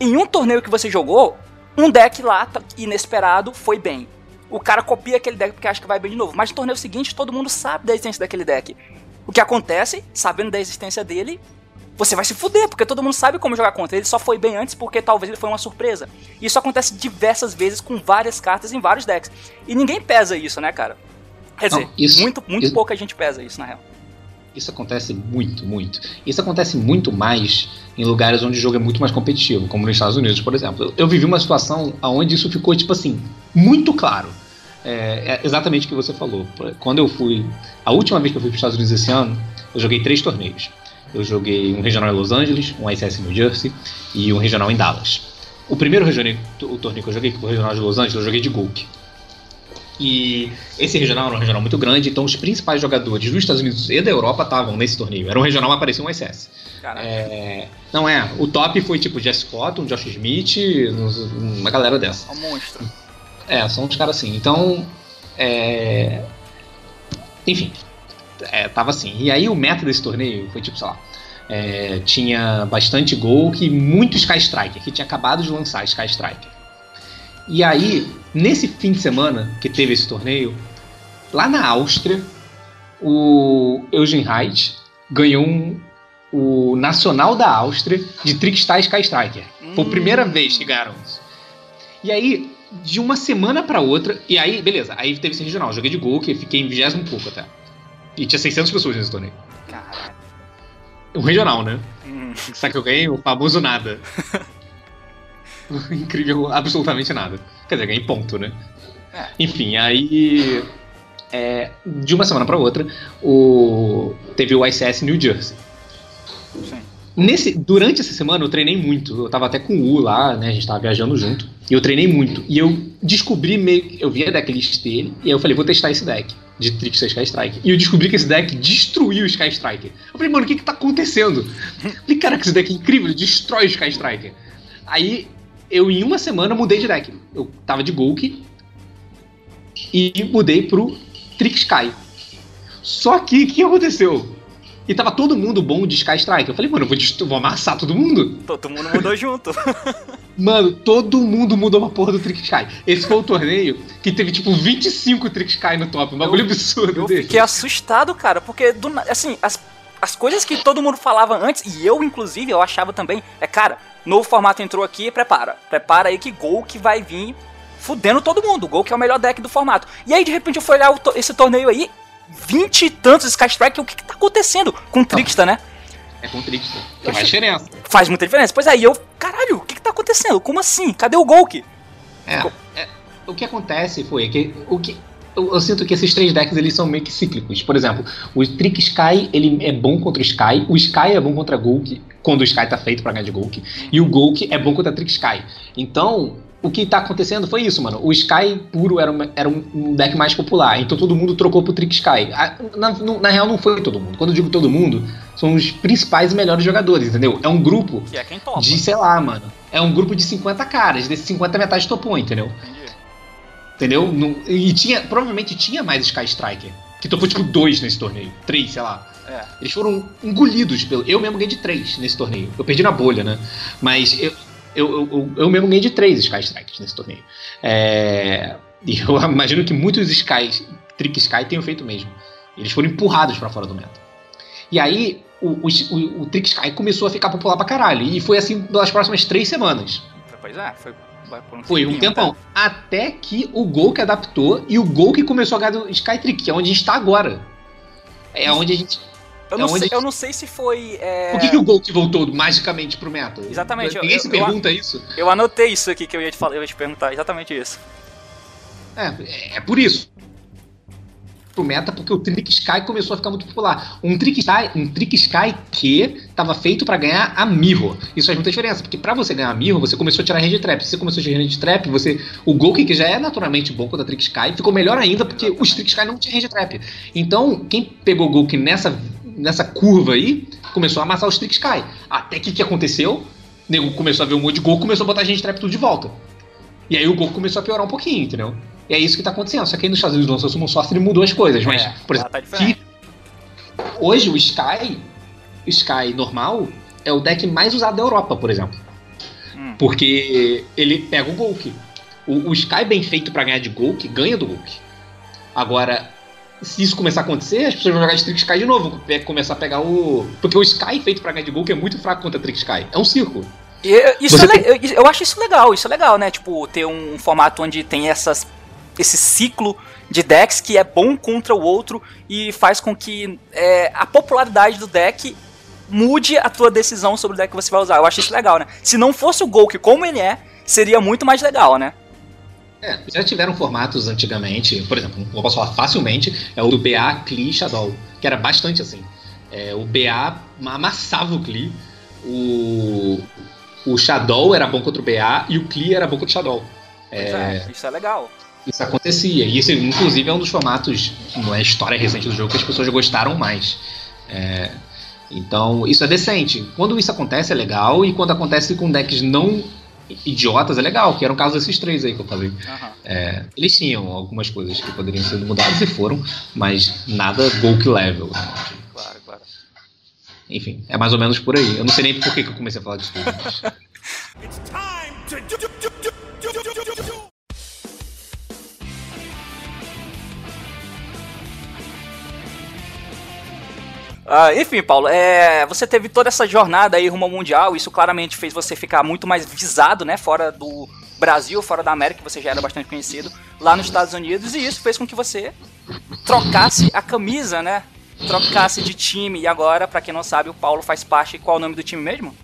em um torneio que você jogou, Um deck lá, inesperado, foi bem. O cara copia aquele deck porque acha que vai bem de novo. Mas no torneio seguinte, todo mundo sabe da existência daquele deck. O que acontece, sabendo da existência dele, você vai se fuder, porque todo mundo sabe como jogar contra ele. Só foi bem antes porque talvez ele foi uma surpresa. Isso acontece diversas vezes com várias cartas em vários decks. E ninguém pesa isso, né, cara? Quer dizer, Não, isso, muito, muito isso, pouca gente pesa isso, na real. Isso acontece muito, muito. Isso acontece muito mais em lugares onde o jogo é muito mais competitivo, como nos Estados Unidos, por exemplo. Eu vivi uma situação onde isso ficou, tipo assim, muito claro. É, é exatamente o que você falou. Quando eu fui. A última vez que eu fui para os Estados Unidos esse ano, eu joguei três torneios. Eu joguei um regional em Los Angeles, um ICS em New Jersey e um regional em Dallas. O primeiro regional, o torneio que eu joguei, que foi o regional de Los Angeles, eu joguei de Gulk. E esse regional era um regional muito grande, então os principais jogadores dos Estados Unidos e da Europa estavam nesse torneio. Era um regional, mas parecia um ICS. É, não é, o top foi tipo Jess Cotton, Josh Smith, uma galera dessa. É um monstro. É, são uns caras assim. Então, é... enfim, é, tava assim. E aí o meta desse torneio foi tipo, sei lá, é, tinha bastante gol que muito Sky Striker, que tinha acabado de lançar Sky Striker. E aí, nesse fim de semana que teve esse torneio, lá na Áustria, o Eugen Reit ganhou um, o Nacional da Áustria de Trickstar Sky Striker. Foi a primeira hum. vez que ganharam isso. E aí, de uma semana para outra, e aí, beleza, aí teve esse regional. Joguei de gol, que fiquei em vigésimo pouco até. E tinha 600 pessoas nesse torneio. Caralho. Um regional, né? Hum. Sabe que eu ganhei? O famoso nada. Incrível, absolutamente nada. Quer dizer, ganhei ponto, né? É. Enfim, aí. É, de uma semana para outra, o, teve o ICS New Jersey. Sim. Nesse, durante essa semana eu treinei muito. Eu tava até com o U lá, né? A gente tava viajando junto. E eu treinei muito. E eu descobri meio. Eu vi a decklist dele. E aí eu falei, vou testar esse deck de Trickster Sky Strike. E eu descobri que esse deck destruiu o Sky Striker. Eu falei, mano, o que que tá acontecendo? Eu falei, cara, que esse deck é incrível, ele destrói o Sky Striker. Aí eu em uma semana mudei de deck. Eu tava de Golk e mudei pro Trick Sky. Só que o que aconteceu? E tava todo mundo bom de Sky Strike. Eu falei, mano, eu vou, vou amassar todo mundo. Todo mundo mudou junto. Mano, todo mundo mudou uma porra do Trick Sky. Esse foi o torneio que teve tipo 25 Trick Sky no top. Um bagulho absurdo. Eu dele. fiquei assustado, cara, porque do, assim, as, as coisas que todo mundo falava antes, e eu inclusive, eu achava também, é cara, novo formato entrou aqui, prepara. Prepara aí que gol que vai vir fudendo todo mundo. Gol que é o melhor deck do formato. E aí, de repente, eu fui olhar esse torneio aí, vinte e tantos Sky Strike, o que, que tá acontecendo com o Trickster, né? É com o Trickster. Que faz diferença. Faz muita diferença. Pois aí, eu, caralho, o que, que tá acontecendo? Como assim? Cadê o Golk? É, é, o que acontece foi que o que eu, eu, sinto que esses três decks eles são meio que cíclicos. Por exemplo, o Trick Sky ele é bom contra o Sky, o Sky é bom contra Golk, quando o Sky tá feito para ganhar de Golk, e o Golk é bom contra Trick Sky. Então, o que tá acontecendo foi isso, mano. O Sky puro era, uma, era um deck mais popular, então todo mundo trocou pro Trick Sky. Na, na, na, real, não foi todo mundo. Quando eu digo todo mundo, são os principais e melhores jogadores, entendeu? É um grupo é de, sei lá, mano. É um grupo de 50 caras. Desses 50, metade topou, entendeu? Entendeu? e tinha, provavelmente tinha mais Sky Striker. Que topou tipo dois nesse torneio. Três, sei lá. É. Eles foram engolidos pelo. Eu mesmo ganhei de três nesse torneio. Eu perdi na bolha, né? Mas eu, eu, eu, eu mesmo ganhei de três Sky Strikers nesse torneio. É, e eu imagino que muitos Sky, Trick Sky tenham feito mesmo. Eles foram empurrados para fora do meta. E aí, o, o, o, Trick Sky começou a ficar popular pra caralho. E foi assim pelas próximas três semanas. Pois é, foi. Um foi um tempão. Até. até que o Gol que adaptou e o Gol que começou a ganhar do Sky Trick, que é onde a gente está agora. É onde a gente eu, é não sei, eu não sei se foi. É... Por que, que o Gol que voltou magicamente pro meta? Exatamente. Ninguém eu, se pergunta isso. Eu anotei isso aqui que eu ia te falar, eu ia te perguntar, exatamente isso. É, é por isso pro meta porque o Trick Sky começou a ficar muito popular. Um Trick Sky, um Trick Sky que estava feito para ganhar a Mirror. Isso faz muita diferença, porque para você ganhar a Mirror, você começou a tirar Range Trap. Se você começou a tirar Range Trap, você o Golki que já é naturalmente bom contra Trick Sky, ficou melhor ainda porque os Trick Sky não tinham Range Trap. Então, quem pegou o Golki nessa nessa curva aí, começou a amassar os Trick Sky. Até que o que aconteceu? O nego começou a ver um monte de gol, começou a botar a gente trap tudo de volta. E aí o gol começou a piorar um pouquinho, entendeu? E é isso que tá acontecendo. Só que aí nos Estados Unidos lançou Summon Sorcery e mudou as coisas. Mas, é, por exemplo, tá que hoje o Sky, o Sky normal, é o deck mais usado da Europa, por exemplo. Hum. Porque ele pega o Golk. O, o Sky bem feito para ganhar de Golk, ganha do Golk. Agora, se isso começar a acontecer, as pessoas vão jogar de Trick Sky de novo, começar a pegar o. Porque o Sky feito pra ganhar de Golk é muito fraco contra Trick Sky. É um círculo. E, isso é tem... eu acho isso legal, isso é legal, né? Tipo, ter um formato onde tem essas, esse ciclo de decks que é bom contra o outro e faz com que é, a popularidade do deck mude a tua decisão sobre o deck que você vai usar. Eu acho isso legal, né? Se não fosse o Golk como ele é, seria muito mais legal, né? É, já tiveram formatos antigamente, por exemplo, eu posso falar facilmente, é o do BA Klee Shadow, que era bastante assim. É, o BA amassava o Klee, o, o Shadow era bom contra o BA e o Klee era bom contra o Shadow. É, é, isso é legal. Isso acontecia, e isso inclusive é um dos formatos na história recente do jogo que as pessoas gostaram mais. É, então, isso é decente. Quando isso acontece é legal, e quando acontece com decks não idiotas é legal, que era o caso desses três aí que eu falei. Uhum. É, eles tinham algumas coisas que poderiam ser mudadas e foram, mas nada bulk level. Né? Claro, claro. Enfim, é mais ou menos por aí. Eu não sei nem por que, que eu comecei a falar disso tudo. Mas... Uh, enfim, Paulo, é, você teve toda essa jornada aí rumo ao Mundial, isso claramente fez você ficar muito mais visado, né, fora do Brasil, fora da América, você já era bastante conhecido, lá nos Estados Unidos, e isso fez com que você trocasse a camisa, né, trocasse de time, e agora, para quem não sabe, o Paulo faz parte, qual é o nome do time mesmo?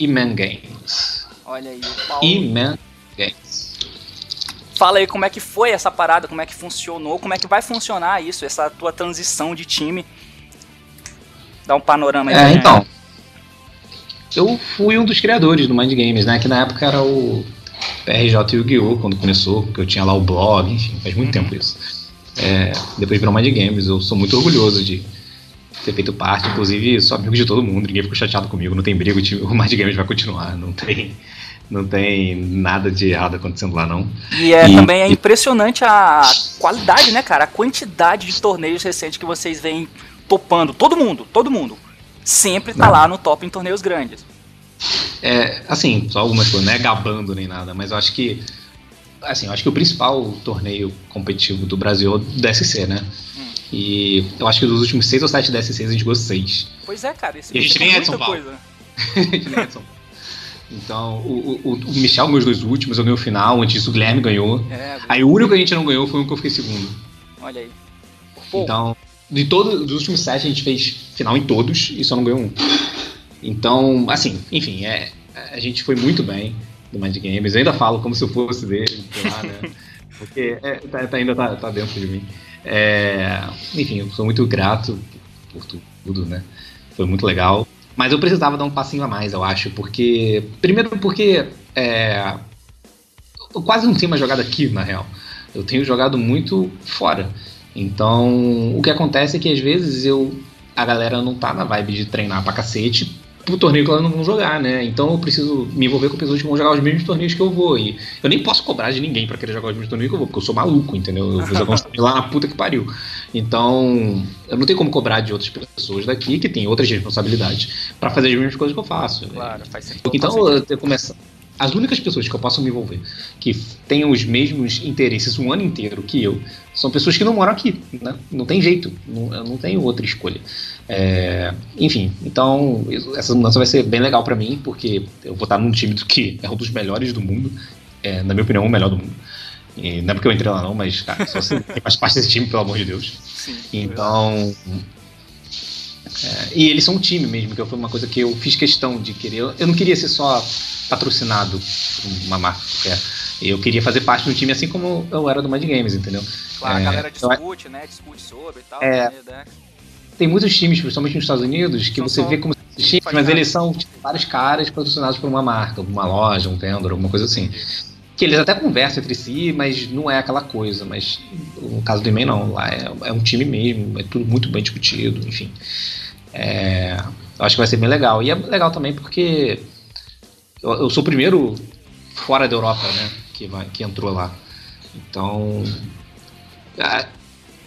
Iman Games. Olha aí, o Paulo... Iman Games. Fala aí como é que foi essa parada, como é que funcionou, como é que vai funcionar isso, essa tua transição de time Dá um panorama aí. É, então. Eu fui um dos criadores do Mind Games, né? Que na época era o PRJ Yu-Gi-Oh! quando começou, que eu tinha lá o blog, enfim, faz muito uhum. tempo isso. É, depois virou Mind Games, eu sou muito orgulhoso de ter feito parte, inclusive sou amigo de todo mundo, ninguém ficou chateado comigo, não tem briga, o Mind Games vai continuar, não tem, não tem nada de errado acontecendo lá não. E é e, também é impressionante a qualidade, né, cara, a quantidade de torneios recentes que vocês veem topando, todo mundo, todo mundo, sempre tá Não. lá no top em torneios grandes. É, assim, só algumas coisas, não é gabando nem nada, mas eu acho que assim, eu acho que o principal torneio competitivo do Brasil é o DSC, né? Hum. E eu acho que dos últimos seis ou sete DSCs a gente ganhou seis. Pois é, cara. Esse e a gente nem é de São Paulo. a gente nem é de São Paulo. Então, o, o, o Michel ganhou os dois últimos, eu ganhei o final, antes o Guilherme ganhou. É, Aí o único que a gente não ganhou foi um que eu fiquei segundo. Olha aí. Pô. Então, de todos os últimos sete, a gente fez final em todos e só não ganhou um. Então, assim, enfim, é, a gente foi muito bem no Mind Games. Eu ainda falo como se eu fosse dele, sei lá, né? Porque é, tá, tá, ainda tá, tá, dentro de mim. É, enfim, eu sou muito grato por tudo, né? Foi muito legal. Mas eu precisava dar um passinho a mais, eu acho, porque. Primeiro porque é, eu quase não tenho mais jogado aqui, na real. Eu tenho jogado muito fora. Então, o que acontece é que às vezes eu a galera não tá na vibe de treinar pra cacete pro torneio que elas não vão jogar, né? Então eu preciso me envolver com pessoas que vão jogar os mesmos torneios que eu vou. E eu nem posso cobrar de ninguém para querer jogar os mesmos torneios que eu vou, porque eu sou maluco, entendeu? Eu vou jogar uns torneios lá na puta que pariu. Então, eu não tenho como cobrar de outras pessoas daqui que têm outras responsabilidades para fazer as mesmas coisas que eu faço. Claro, faz sentido. Então, eu tenho que começar as únicas pessoas que eu posso me envolver que tenham os mesmos interesses um ano inteiro que eu são pessoas que não moram aqui, né? Não tem jeito, não, eu não tenho outra escolha. É, enfim, então essa mudança vai ser bem legal para mim, porque eu vou estar num time que é um dos melhores do mundo, é, na minha opinião, o melhor do mundo. E não é porque eu entrei lá não, mas cara, só se faz parte desse time, pelo amor de Deus. Sim, então, é, e eles são um time mesmo, que foi uma coisa que eu fiz questão de querer. Eu não queria ser só patrocinado por uma marca. É, eu queria fazer parte do time assim como eu era do Mind Games, entendeu? Claro, é, a galera discute, eu, né? Discute sobre e tal. É, né? Tem muitos times, principalmente nos Estados Unidos, que você vê como times, mas eles são tipo, vários caras patrocinados por uma marca, uma loja, um vendedor, alguma coisa assim. Que eles até conversam entre si, mas não é aquela coisa. Mas no caso do e não. Lá é, é um time mesmo, é tudo muito bem discutido, enfim. É, eu acho que vai ser bem legal. E é legal também porque eu, eu sou o primeiro fora da Europa, né? Que, vai, que entrou lá. Então. É,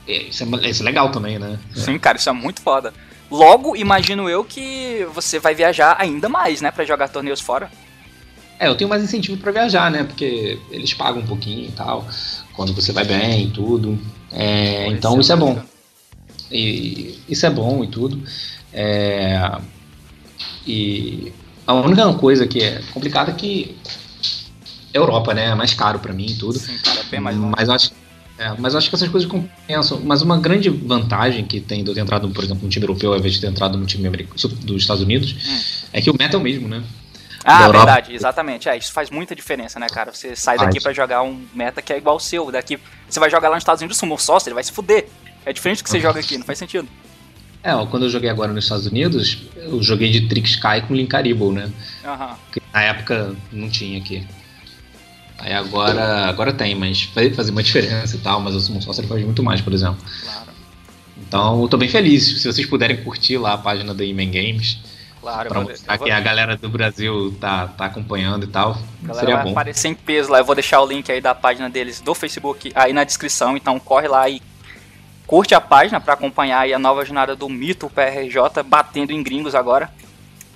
é isso, é, isso é legal também, né? Sim, cara, isso é muito foda. Logo, imagino eu que você vai viajar ainda mais, né? Pra jogar torneios fora. É, eu tenho mais incentivo para viajar, né? Porque eles pagam um pouquinho e tal, quando você vai bem e tudo. É, então isso é bom. E, isso é bom e tudo. É, e a única coisa que é complicada é que Europa, né? É mais caro para mim e tudo. Sim, cara, é bem mais longe. Mas acho é, mas acho que essas coisas compensam. Mas uma grande vantagem que tem de eu ter entrado, por exemplo, no time europeu ao invés de ter entrado no time dos Estados Unidos hum. é que o meta é o mesmo, né? Ah, verdade, exatamente. É, isso faz muita diferença, né, cara? Você sai daqui para jogar um meta que é igual ao seu. Daqui você vai jogar lá nos Estados Unidos, Summon Saucer, ele vai se fuder. É diferente do que você joga aqui, não faz sentido. É, quando eu joguei agora nos Estados Unidos, eu joguei de Trick Sky com Linkarible, né? Uhum. Que na época não tinha aqui. Aí agora, agora tem, mas vai fazer uma diferença e tal, mas o Summon Saucer faz muito mais, por exemplo. Claro. Então eu tô bem feliz. Se vocês puderem curtir lá a página da Iman Games, Claro, pra mostrar vou... que a galera do Brasil tá, tá acompanhando e tal. Galera seria vai bom. aparecer em peso lá. Eu vou deixar o link aí da página deles do Facebook aí na descrição. Então corre lá e curte a página para acompanhar aí a nova jornada do Mito PRJ batendo em gringos agora.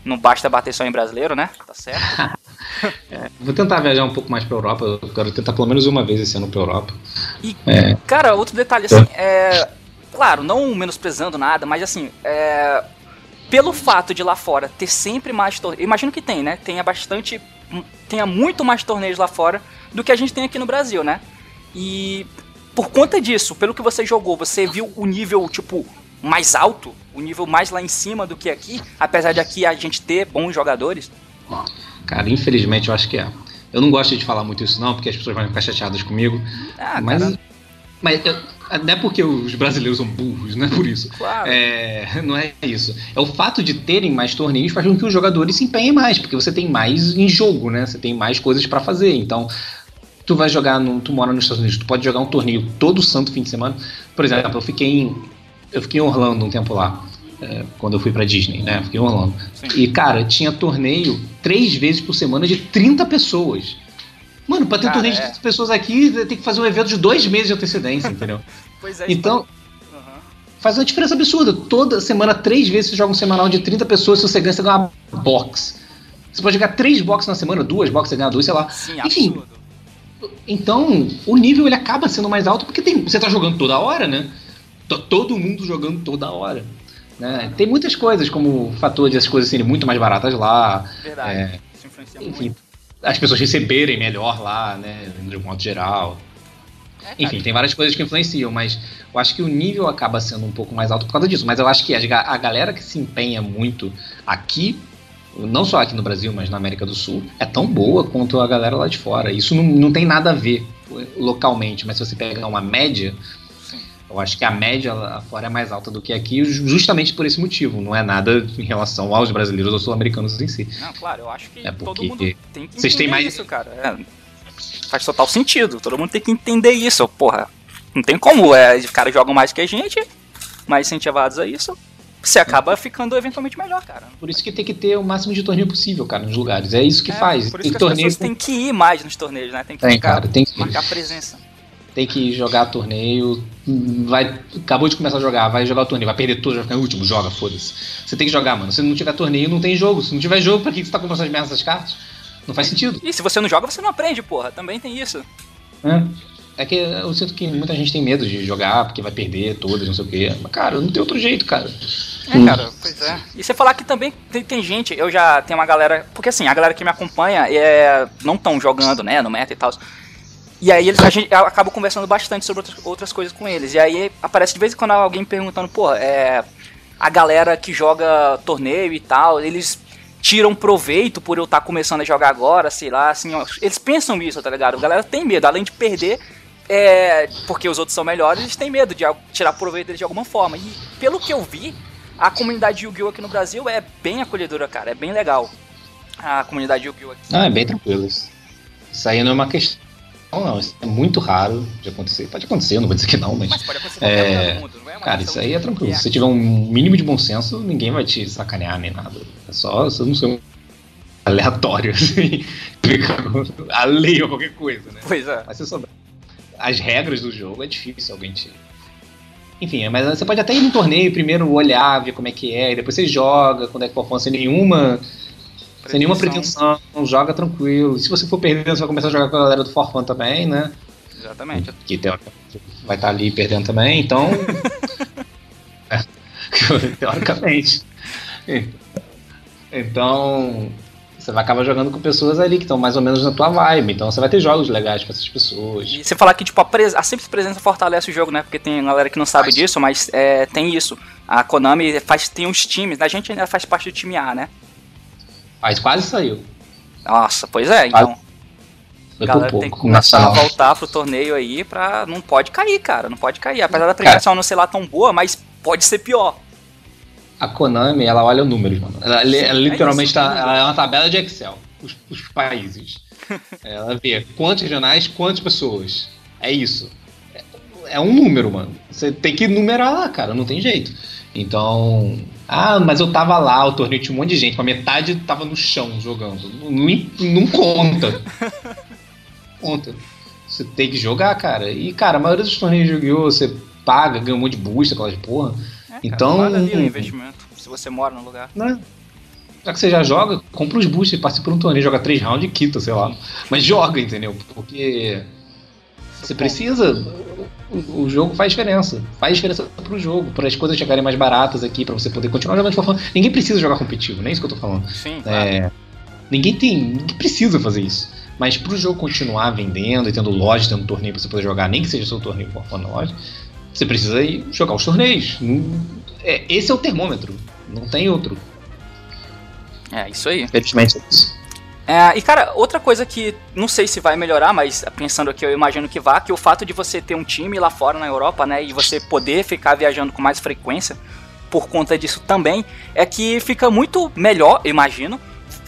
Não basta bater só em brasileiro, né? Tá certo. é, vou tentar viajar um pouco mais pra Europa. Eu quero tentar pelo menos uma vez esse ano pra Europa. E, é. cara, outro detalhe assim, é. Claro, não menosprezando nada, mas assim, é, pelo fato de lá fora ter sempre mais torneios, imagino que tem, né? Tenha bastante, tenha muito mais torneios lá fora do que a gente tem aqui no Brasil, né? E por conta disso, pelo que você jogou, você viu o nível tipo mais alto, o nível mais lá em cima do que aqui, apesar de aqui a gente ter bons jogadores? Cara, infelizmente eu acho que é. Eu não gosto de falar muito isso não, porque as pessoas vão ficar chateadas comigo. Ah, mas, cara. mas eu, não é porque os brasileiros são burros, não é por isso. Claro. É, não é isso. É o fato de terem mais torneios faz com que os jogadores se empenhem mais, porque você tem mais em jogo, né? Você tem mais coisas para fazer. Então, tu vai jogar, no, tu mora nos Estados Unidos, tu pode jogar um torneio todo santo fim de semana. Por exemplo, eu fiquei em, eu fiquei em Orlando um tempo lá. É, quando eu fui pra Disney, né? fiquei em Orlando. Sim. E, cara, tinha torneio três vezes por semana de 30 pessoas. Mano, pra ter Cara, torneio é. de pessoas aqui, tem que fazer um evento de dois meses de antecedência, entendeu? pois é. Então, uhum. faz uma diferença absurda. Toda semana, três vezes, você joga um semanal de 30 pessoas, se você ganha, você ganha uma box. Você pode jogar três boxes na semana, duas boxes, você ganha duas, sei lá. Sim, Enfim. Absurdo. Então, o nível ele acaba sendo mais alto porque tem, você tá jogando toda hora, né? Todo mundo jogando toda hora. Né? Tem muitas coisas, como o fator de as coisas serem muito mais baratas lá. Verdade. É, Isso influencia enfim, muito as pessoas receberem melhor lá, né, de um modo geral. É, Enfim, tem várias coisas que influenciam, mas eu acho que o nível acaba sendo um pouco mais alto por causa disso. Mas eu acho que a, galera que se empenha muito aqui, não só aqui no Brasil, mas na América do Sul, é tão boa quanto a galera lá de fora. Isso não, não tem nada a ver localmente, mas se você pegar uma média, eu acho que a média lá fora é mais alta do que aqui, justamente por esse motivo. Não é nada em relação aos brasileiros ou sul-americanos em si. Não, claro, eu acho que é todo mundo tem que vocês têm mais... isso, cara. É, faz total sentido. Todo mundo tem que entender isso. Porra, não tem como. É, os caras jogam mais que a gente, mais incentivados a isso. Você acaba ficando eventualmente melhor, cara. Por isso que tem que ter o máximo de torneio possível, cara, nos lugares. É isso que é, faz. Por isso tem que torneio... as pessoas têm que ir mais nos torneios, né? Tem que, tem, cara, tem que... marcar presença tem que jogar torneio, vai acabou de começar a jogar, vai jogar o torneio, vai perder tudo, vai ficar em último, joga, foda-se. Você tem que jogar, mano. Se não tiver torneio, não tem jogo. Se não tiver jogo, pra que você tá comprando essas merdas das cartas? Não faz sentido. E se você não joga, você não aprende, porra. Também tem isso. É. É que eu sinto que muita gente tem medo de jogar porque vai perder todas, não sei o quê. Mas, cara, não tem outro jeito, cara. É, cara, pois é. E você falar que também tem, tem, gente, eu já tenho uma galera. Porque assim, a galera que me acompanha é, não estão jogando, né, no meta e tal. E aí eles, a gente acaba conversando bastante sobre outras, outras coisas com eles. E aí aparece de vez em quando alguém perguntando, pô, é, a galera que joga torneio e tal, eles tiram proveito por eu estar tá começando a jogar agora, sei lá, assim, ó, eles pensam isso, tá ligado? A galera tem medo, além de perder, é, porque os outros são melhores, eles têm medo de tirar proveito deles de alguma forma. E pelo que eu vi, a comunidade de Yu-Gi-Oh! aqui no Brasil é bem acolhedora, cara, é bem legal. A comunidade Yu-Gi-Oh! aqui. Ah, é bem tranquilo. Isso aí não é uma questão não, não, isso é muito raro de acontecer. Pode acontecer, não vou dizer que não, mas. Mas pode acontecer é... mundo, não é Cara, isso aí é tranquilo. Se você tiver um mínimo de bom senso, ninguém vai te sacanear nem nada. É só você não ser um aleatório, assim, a lei ou qualquer coisa, né? Pois é. Mas você souber as regras do jogo, é difícil alguém te. Enfim, mas você pode até ir no torneio primeiro olhar, ver como é que é, e depois você joga, quando é que performance nenhuma Sem nenhuma pretensão, joga tranquilo. Se você for perdendo, você vai começar a jogar com a galera do Forfan também, né? Exatamente. Que vai estar ali perdendo também, então. é, teoricamente. Então, você vai acabar jogando com pessoas ali que estão mais ou menos na tua vibe. Então você vai ter jogos legais com essas pessoas. E você falar que tipo, a, pres a simples presença fortalece o jogo, né? Porque tem galera que não sabe faz. disso, mas é, tem isso. A Konami faz, tem uns times, a gente ainda faz parte do time A, né? Mas quase saiu. Nossa, pois é, então. Foi galera pouco, tem que começar a voltar pro torneio aí pra. Não pode cair, cara. Não pode cair. Apesar da premiação não ser lá tão boa, mas pode ser pior. A Konami, ela olha o número, mano. Ela, ela, ela literalmente tá. Ela é uma tabela de Excel. Os, os países. ela vê quantos regionais, quantas pessoas. É isso. É, é um número, mano. Você tem que numerar lá, cara. Não tem jeito. Então, ah, mas eu tava lá, o torneio tinha um monte de gente, mas metade tava no chão jogando. Não, não conta. conta. Você tem que jogar, cara. E, cara, a maioria dos torneios de Yu-Gi-Oh! você paga, ganha um monte de boost, aquelas porra. Cara, então. Ali o investimento, se você mora no lugar. Né? Já que você já joga, compra os boosters, participa de um torneio, joga três rounds e quita, sei lá. Mas joga, entendeu? Porque. Você precisa o, jogo faz diferença. Faz diferença pro jogo, para as coisas chegarem mais baratas aqui, para você poder continuar jogando de forma. Ninguém precisa jogar competitivo, nem é isso que eu tô falando. Sim, claro. é, ninguém tem. Ninguém precisa fazer isso. Mas pro jogo continuar vendendo e tendo loja, tendo torneio pra você poder jogar, nem que seja seu torneio for na loja, você precisa ir jogar os torneios. É, esse é o termômetro. Não tem outro. É, isso aí. Infelizmente é isso. É, e cara, outra coisa que não sei se vai melhorar, mas pensando aqui eu imagino que vá, que o fato de você ter um time lá fora na Europa, né, e você poder ficar viajando com mais frequência por conta disso também, é que fica muito melhor, imagino,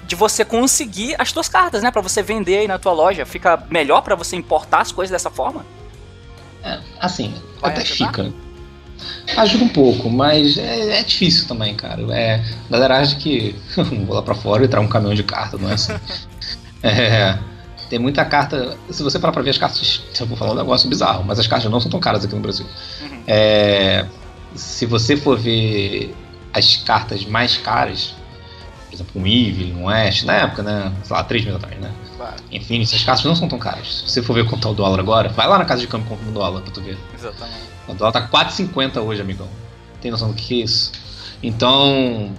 de você conseguir as suas cartas, né, para você vender aí na tua loja. Fica melhor para você importar as coisas dessa forma? É, assim, vai até ajudar? fica. Ajuda um pouco, mas é, é, difícil também, cara. É, a galera acha que vou lá pra fora e trago um caminhão de carta, não é assim. é, tem muita carta. Se você parar pra ver as cartas, eu vou falar um negócio bizarro, mas as cartas não são tão caras aqui no Brasil. Uhum. É, se você for ver as cartas mais caras, por exemplo, um Eve, um Ash, na época, né? Sei lá, 3 meses atrás, né? Claro. Enfim, essas cartas não são tão caras. Se você for ver quanto tá o dólar agora, vai lá na casa de câmbio e compra um dólar pra tu ver. Exatamente. O dólar tá 4,50 hoje, amigão. Tem noção do que é isso? Então.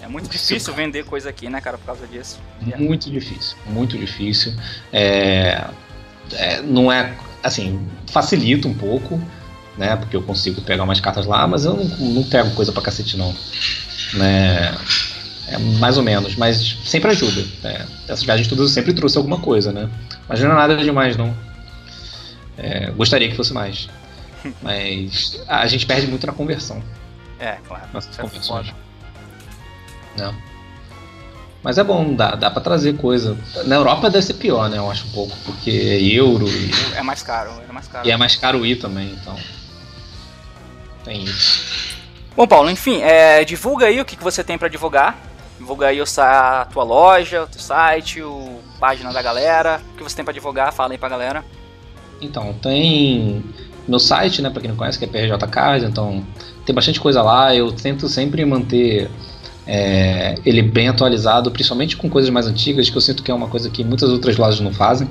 É muito difícil vender coisa aqui, né, cara, por causa disso. Muito difícil, muito difícil. É, é, não é. Assim, facilita um pouco, né? Porque eu consigo pegar umas cartas lá, mas eu não, não pego coisa pra cacete, não. Né? É mais ou menos, mas sempre ajuda. Né? Essas viagens todas eu sempre trouxe alguma coisa, né? Mas não é nada demais, não. É, gostaria que fosse mais. Mas a gente perde muito na conversão. É, claro. Nossas conversões. Não. Mas é bom, dá, dá pra trazer coisa. Na Europa deve ser pior, né? Eu acho um pouco, porque é euro e. É mais caro, é mais caro. E é mais caro ir também, então. Tem isso. Bom, Paulo, enfim, é, divulga aí o que, que você tem para divulgar. Divulga aí a tua loja, o teu site, o página da galera. O que você tem para divulgar? Fala aí pra galera. Então, tem meu site, né, para quem não conhece, que é PRJ Cards, então tem bastante coisa lá. Eu tento sempre manter é, ele bem atualizado, principalmente com coisas mais antigas, que eu sinto que é uma coisa que muitas outras lojas não fazem.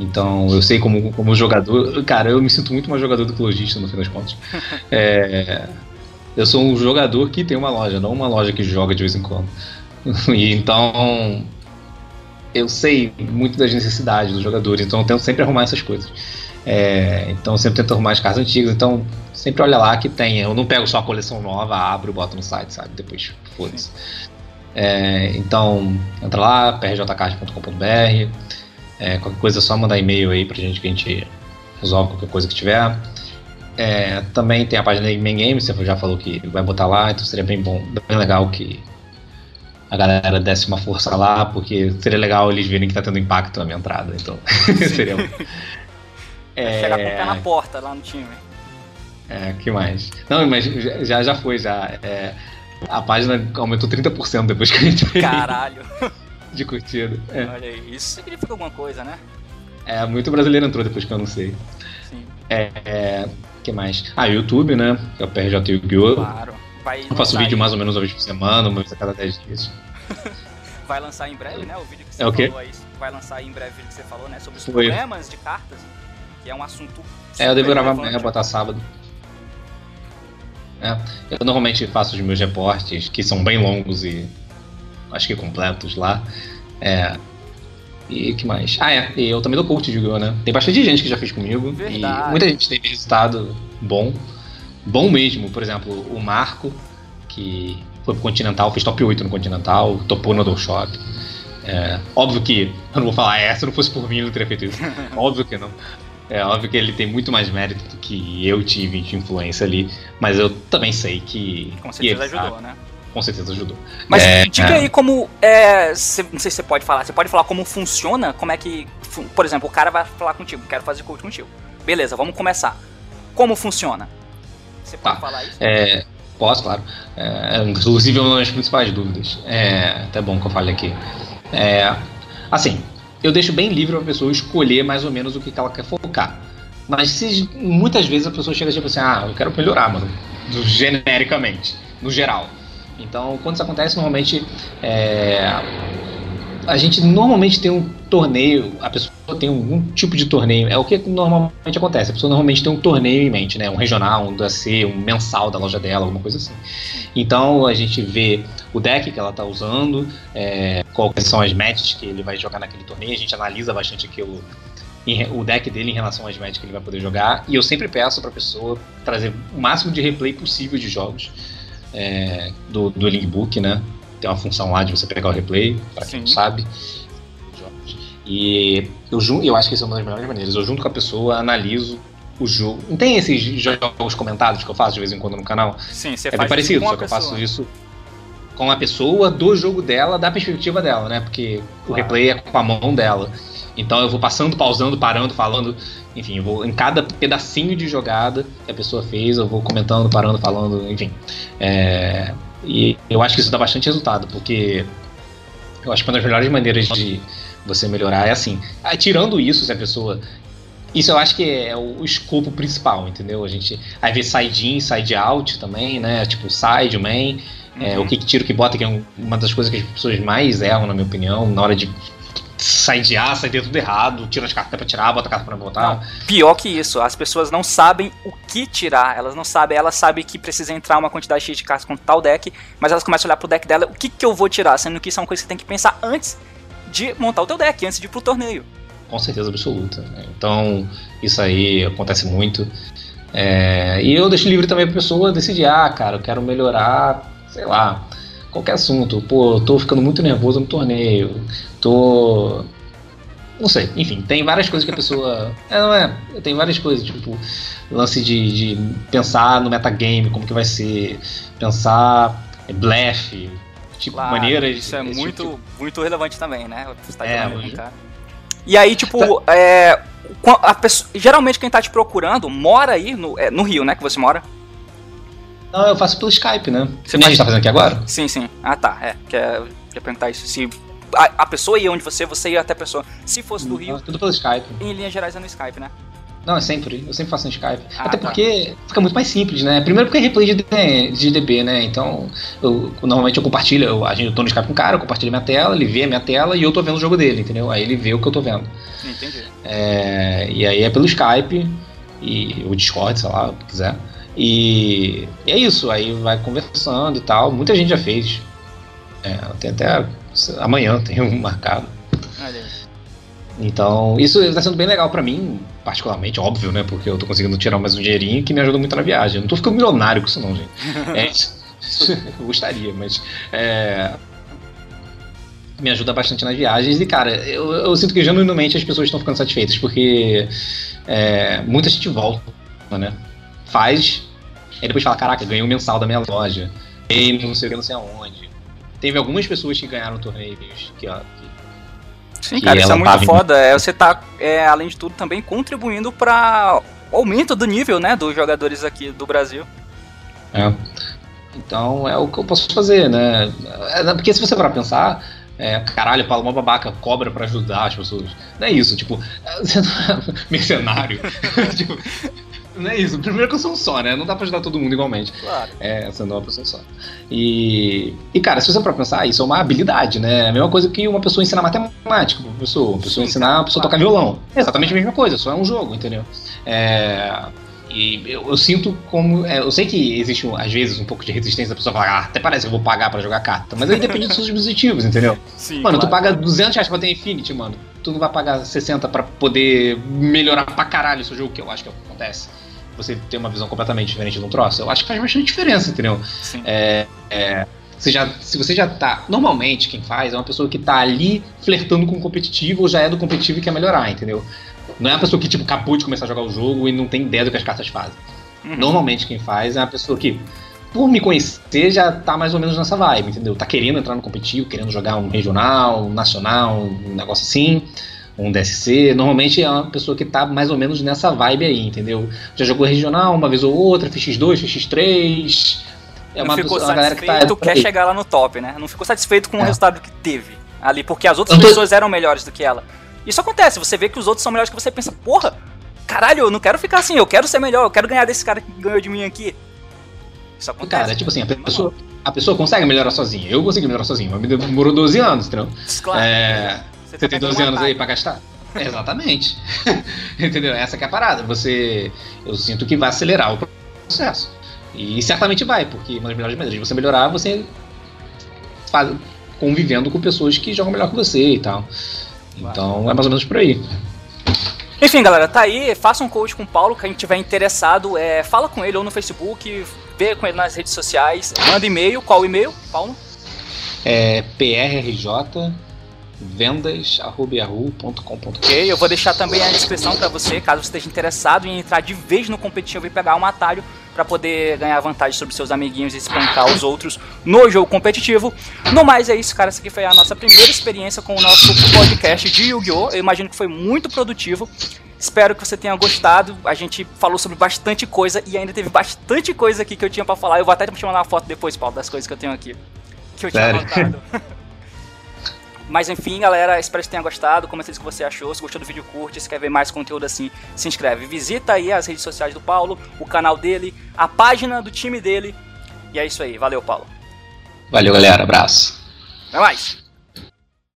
Então eu sei como, como jogador. Cara, eu me sinto muito mais jogador do que lojista no fim das contas. É, eu sou um jogador que tem uma loja, não uma loja que joga de vez em quando. E então eu sei muito das necessidades dos jogadores, então eu tento sempre arrumar essas coisas. É, então eu sempre tento arrumar as cartas antigas, então sempre olha lá que tem. Eu não pego só a coleção nova, abro e boto no site, sabe? Depois foda-se. É, então entra lá, prjcard.com.br. É, qualquer coisa é só mandar e-mail aí pra gente que a gente resolve qualquer coisa que tiver. É, também tem a página da Main você já falou que vai botar lá, então seria bem bom, bem legal que a galera desse uma força lá, porque seria legal eles verem que tá tendo impacto na minha entrada, então seria é... Chegar com o pé na porta lá no time. É, que mais? Não, mas já, já foi, já. É, a página aumentou 30% depois que a gente fez. Caralho! De curtida. É. Olha aí, isso significa alguma coisa, né? É, muito brasileiro entrou depois que eu não sei. Sim. É, é, que mais? Ah, YouTube, né? Que é o PRJ Yu-Gi-Oh! Claro. Vai eu faço vídeo mais ou menos uma vez por semana, uma vez a cada 10 dias. vai lançar em breve, né? O vídeo que você é o quê? falou aí, vai lançar em breve o vídeo que você falou, né? Sobre os Foi. problemas de cartas, que é um assunto. É, eu devo gravar amanhã, botar sábado. É, eu normalmente faço os meus reportes, que são bem longos e acho que completos lá. É, e que mais? Ah, é, e eu também dou coach de Yu-Gi-Oh, né? Tem bastante gente que já fez comigo Verdade. e muita gente teve resultado bom, bom mesmo. Por exemplo, o Marco, que foi pro Continental, fez top 8 no Continental, topou no DualShock. É, óbvio que eu não vou falar, é, se não fosse por mim, ele não teria feito isso. óbvio que não. É óbvio que ele tem muito mais mérito do que eu tive de influência ali, mas eu também sei que. Com certeza ele ajudou, sabe. né? Com certeza ajudou. Mas É, diga é. aí como. É, cê- não sei se você pode falar. Você pode falar como funciona? Como é que. Por exemplo, o cara vai falar contigo, quero fazer coach contigo. Beleza, vamos começar. Como funciona? Você pode Tá. falar isso? É, posso, claro. É, inclusive é uma das principais dúvidas. É até bom que eu fale aqui. É, assim, eu deixo bem livre a pessoa escolher mais ou menos o que ela quer focar. Mas se muitas vezes a pessoa chega tipo assim, ah, eu quero melhorar, mano, do- genericamente, no geral. Então, quando isso acontece, normalmente é, a gente normalmente tem um torneio, a pessoa tem algum tipo de torneio, é o que normalmente acontece. A pessoa normalmente tem um torneio em mente, né? Um regional, um DC, um mensal da loja dela, alguma coisa assim. Então a gente vê o deck que ela tá usando, é, quais são as matches que ele vai jogar naquele torneio, a gente analisa bastante aquilo, o deck dele em relação às matches que ele vai poder jogar, e eu sempre peço pra pessoa trazer o máximo de replay possível de jogos é, do, do Linkbook, né? Tem uma função lá de você pegar o replay, pra quem não sabe. E eu, eu acho que essa é uma das melhores maneiras. Eu junto com a pessoa, analiso o jogo. Não tem esses jogos comentados que eu faço de vez em quando no canal? Sim, você É faz bem parecido, isso só que eu faço isso com a pessoa do jogo dela, da perspectiva dela, né? Porque o Claro. replay é com a mão dela. Então eu vou passando, pausando, parando, falando. Enfim, eu vou em cada pedacinho de jogada que a pessoa fez, eu vou comentando, parando, falando, enfim. É, e eu acho que isso dá bastante resultado, porque eu acho que uma das melhores maneiras de você melhorar é assim. Ah, tirando isso, se a pessoa. Isso eu acho que é o escopo principal, entendeu? A gente. Aí vê side in, side out também, né? Tipo, side, main. É, Uhum. o que, que tira, o que bota, que é um- uma das coisas que as pessoas mais erram, na minha opinião, na hora de sidear, sidear tudo errado, tira as cartas pra tirar, bota a carta pra botar. Pior que isso, as pessoas não sabem o que tirar, elas não sabem, elas sabem que precisa entrar uma quantidade X de cartas com tal deck, mas elas começam a olhar pro deck dela, o que que eu vou tirar, sendo que isso é uma coisa que você tem que pensar antes de montar o teu deck, antes de ir pro torneio. Com certeza absoluta. né? Então, isso aí acontece muito. É, e eu deixo livre também pra pessoa decidir, ah, cara, eu quero melhorar, sei lá, qualquer assunto. Pô, tô ficando muito nervoso no torneio. Tô. Não sei, enfim, tem várias coisas que a pessoa. É, não é? Tem várias coisas, tipo, lance de, de pensar no metagame, como que vai ser, pensar é, blefe, tipo, Claro, maneiras. Isso é muito, tipo muito relevante também, né? Você tá É, cara. E aí, tipo, é, qua- a pessoa- geralmente quem tá te procurando mora aí no, é, no Rio, né? Que você mora? Não, eu faço pelo Skype, né? Você a gente tá fazendo aqui agora? Sim, sim. Ah, tá. É. Quer, quer perguntar isso? Se a, a pessoa ia onde você, você ia até a pessoa. Se fosse do Rio, Tudo pelo Skype. em linhas gerais é no Skype, né? Não, é sempre. Eu sempre faço no Skype. Ah, Até tá. porque fica muito mais simples, né? Primeiro porque é replay de, de DB, né? Então, eu, normalmente eu compartilho, eu, a gente, eu tô no Skype com o cara, eu compartilho minha tela, ele vê a minha tela e eu tô vendo o jogo dele, entendeu? Aí ele vê o que eu tô vendo. Entendi. É, e aí é pelo Skype, e o Discord, sei lá, o que quiser. E, e é isso, aí vai conversando e tal. Muita gente já fez. É, tem até amanhã tem um marcado. Olha. Então, isso está sendo bem legal pra mim, particularmente, óbvio, né? Porque eu tô conseguindo tirar mais um dinheirinho que me ajuda muito na viagem. Eu não tô ficando milionário com isso, não, gente. É, eu gostaria, mas. é, me ajuda bastante nas viagens. E, cara, eu, eu sinto que genuinamente as pessoas estão ficando satisfeitas, porque é, muita gente volta, né? Faz, e depois fala: caraca, ganhei um mensal da minha loja, ganhei não sei o que, não sei aonde. Teve algumas pessoas que ganharam torneios que, ó, que Sim, Que cara, isso é muito foda. É, você tá, é, além de tudo, também contribuindo pra o aumento do nível, né, dos jogadores aqui do Brasil. É. Então é o que eu posso fazer, né? É, Porque se você parar pra pensar, é, caralho, Paulo, uma babaca cobra pra ajudar as pessoas. Não é isso, tipo, é mercenário. tipo, Não é isso. Primeiro que eu sou um só, né? Não dá pra ajudar todo mundo igualmente. Claro. É, sendo uma pessoa só. E, e, cara, se você for pensar, isso é uma habilidade, né? É a mesma coisa que uma pessoa ensinar matemática pra pessoa. Uma pessoa Sim, ensinar a pessoa a tocar violão. É exatamente a mesma coisa, só é um jogo, entendeu? É. E eu, eu, sinto como. É, eu sei que existe, às vezes, um pouco de resistência da pessoa falar, ah, até parece que eu vou pagar pra jogar carta. Mas aí depende dos seus objetivos, entendeu? Sim, mano, claro. tu paga 200 reais pra ter Infinity, mano. Tu não vai pagar 60 pra poder melhorar pra caralho o seu jogo, que eu acho que acontece você ter uma visão completamente diferente de um troço, eu acho que faz bastante diferença, entendeu? Sim. É, é, você já, se você já tá. Normalmente, quem faz é uma pessoa que tá ali flertando com o competitivo ou já é do competitivo e quer melhorar, entendeu? Não é uma pessoa que, tipo, acabou de começar a jogar o jogo e não tem ideia do que as cartas fazem. Uhum. Normalmente, quem faz é uma pessoa que, por me conhecer, já tá mais ou menos nessa vibe, entendeu? Tá querendo entrar no competitivo, querendo jogar um regional, um nacional, um negócio assim um DSC, normalmente é uma pessoa que tá mais ou menos nessa vibe aí, entendeu? Já jogou regional uma vez ou outra, fez X2, fez X3. É uma, ficou pessoa, uma galera que tá. Quer chegar lá no top, né? Não ficou satisfeito com é. o resultado que teve ali, porque as outras tô... pessoas eram melhores do que ela. Isso acontece, você vê que os outros são melhores que você pensa, porra, caralho, eu não quero ficar assim, eu quero ser melhor, eu quero ganhar desse cara que ganhou de mim aqui. Isso acontece. Cara, tipo assim, a pessoa, a pessoa consegue melhorar sozinha. Eu consegui melhorar sozinho, mas demorou 12 anos, entendeu? Claro. É, você, você tem 12 anos aí pra gastar? Exatamente. Entendeu? Essa que é a parada. Você. Eu sinto que vai acelerar o processo. E certamente vai, porque uma das melhores maneiras de você melhorar você faz, convivendo com pessoas que jogam melhor que você e tal. Então é mais ou menos por aí. Enfim, galera, tá aí. Faça um coach com o Paulo, quem tiver interessado, é, fala com ele ou no Facebook, vê com ele nas redes sociais, manda e-mail. Qual e-mail, Paulo? É prrj vendas.yahoo.com.br. Ok, eu vou deixar também a descrição para você, caso você esteja interessado em entrar de vez no competitivo e pegar um atalho para poder ganhar vantagem sobre seus amiguinhos e espancar os outros no jogo competitivo. No mais é isso, cara. Essa aqui foi a nossa primeira experiência com o nosso podcast de Yu-Gi-Oh! Eu imagino que foi muito produtivo. Espero que você tenha gostado. A gente falou sobre bastante coisa e ainda teve bastante coisa aqui que eu tinha para falar. Eu vou até te mandar uma foto depois, Paulo, das coisas que eu tenho aqui. Que eu tinha Sério? Mas enfim, galera, espero que tenha gostado. Comenta o que você achou. Se gostou do vídeo, curte. Se quer ver mais conteúdo assim, se inscreve. Visita aí as redes sociais do Paulo, o canal dele, a página do time dele. E é isso aí. Valeu, Paulo. Valeu, galera. Abraço. Até mais.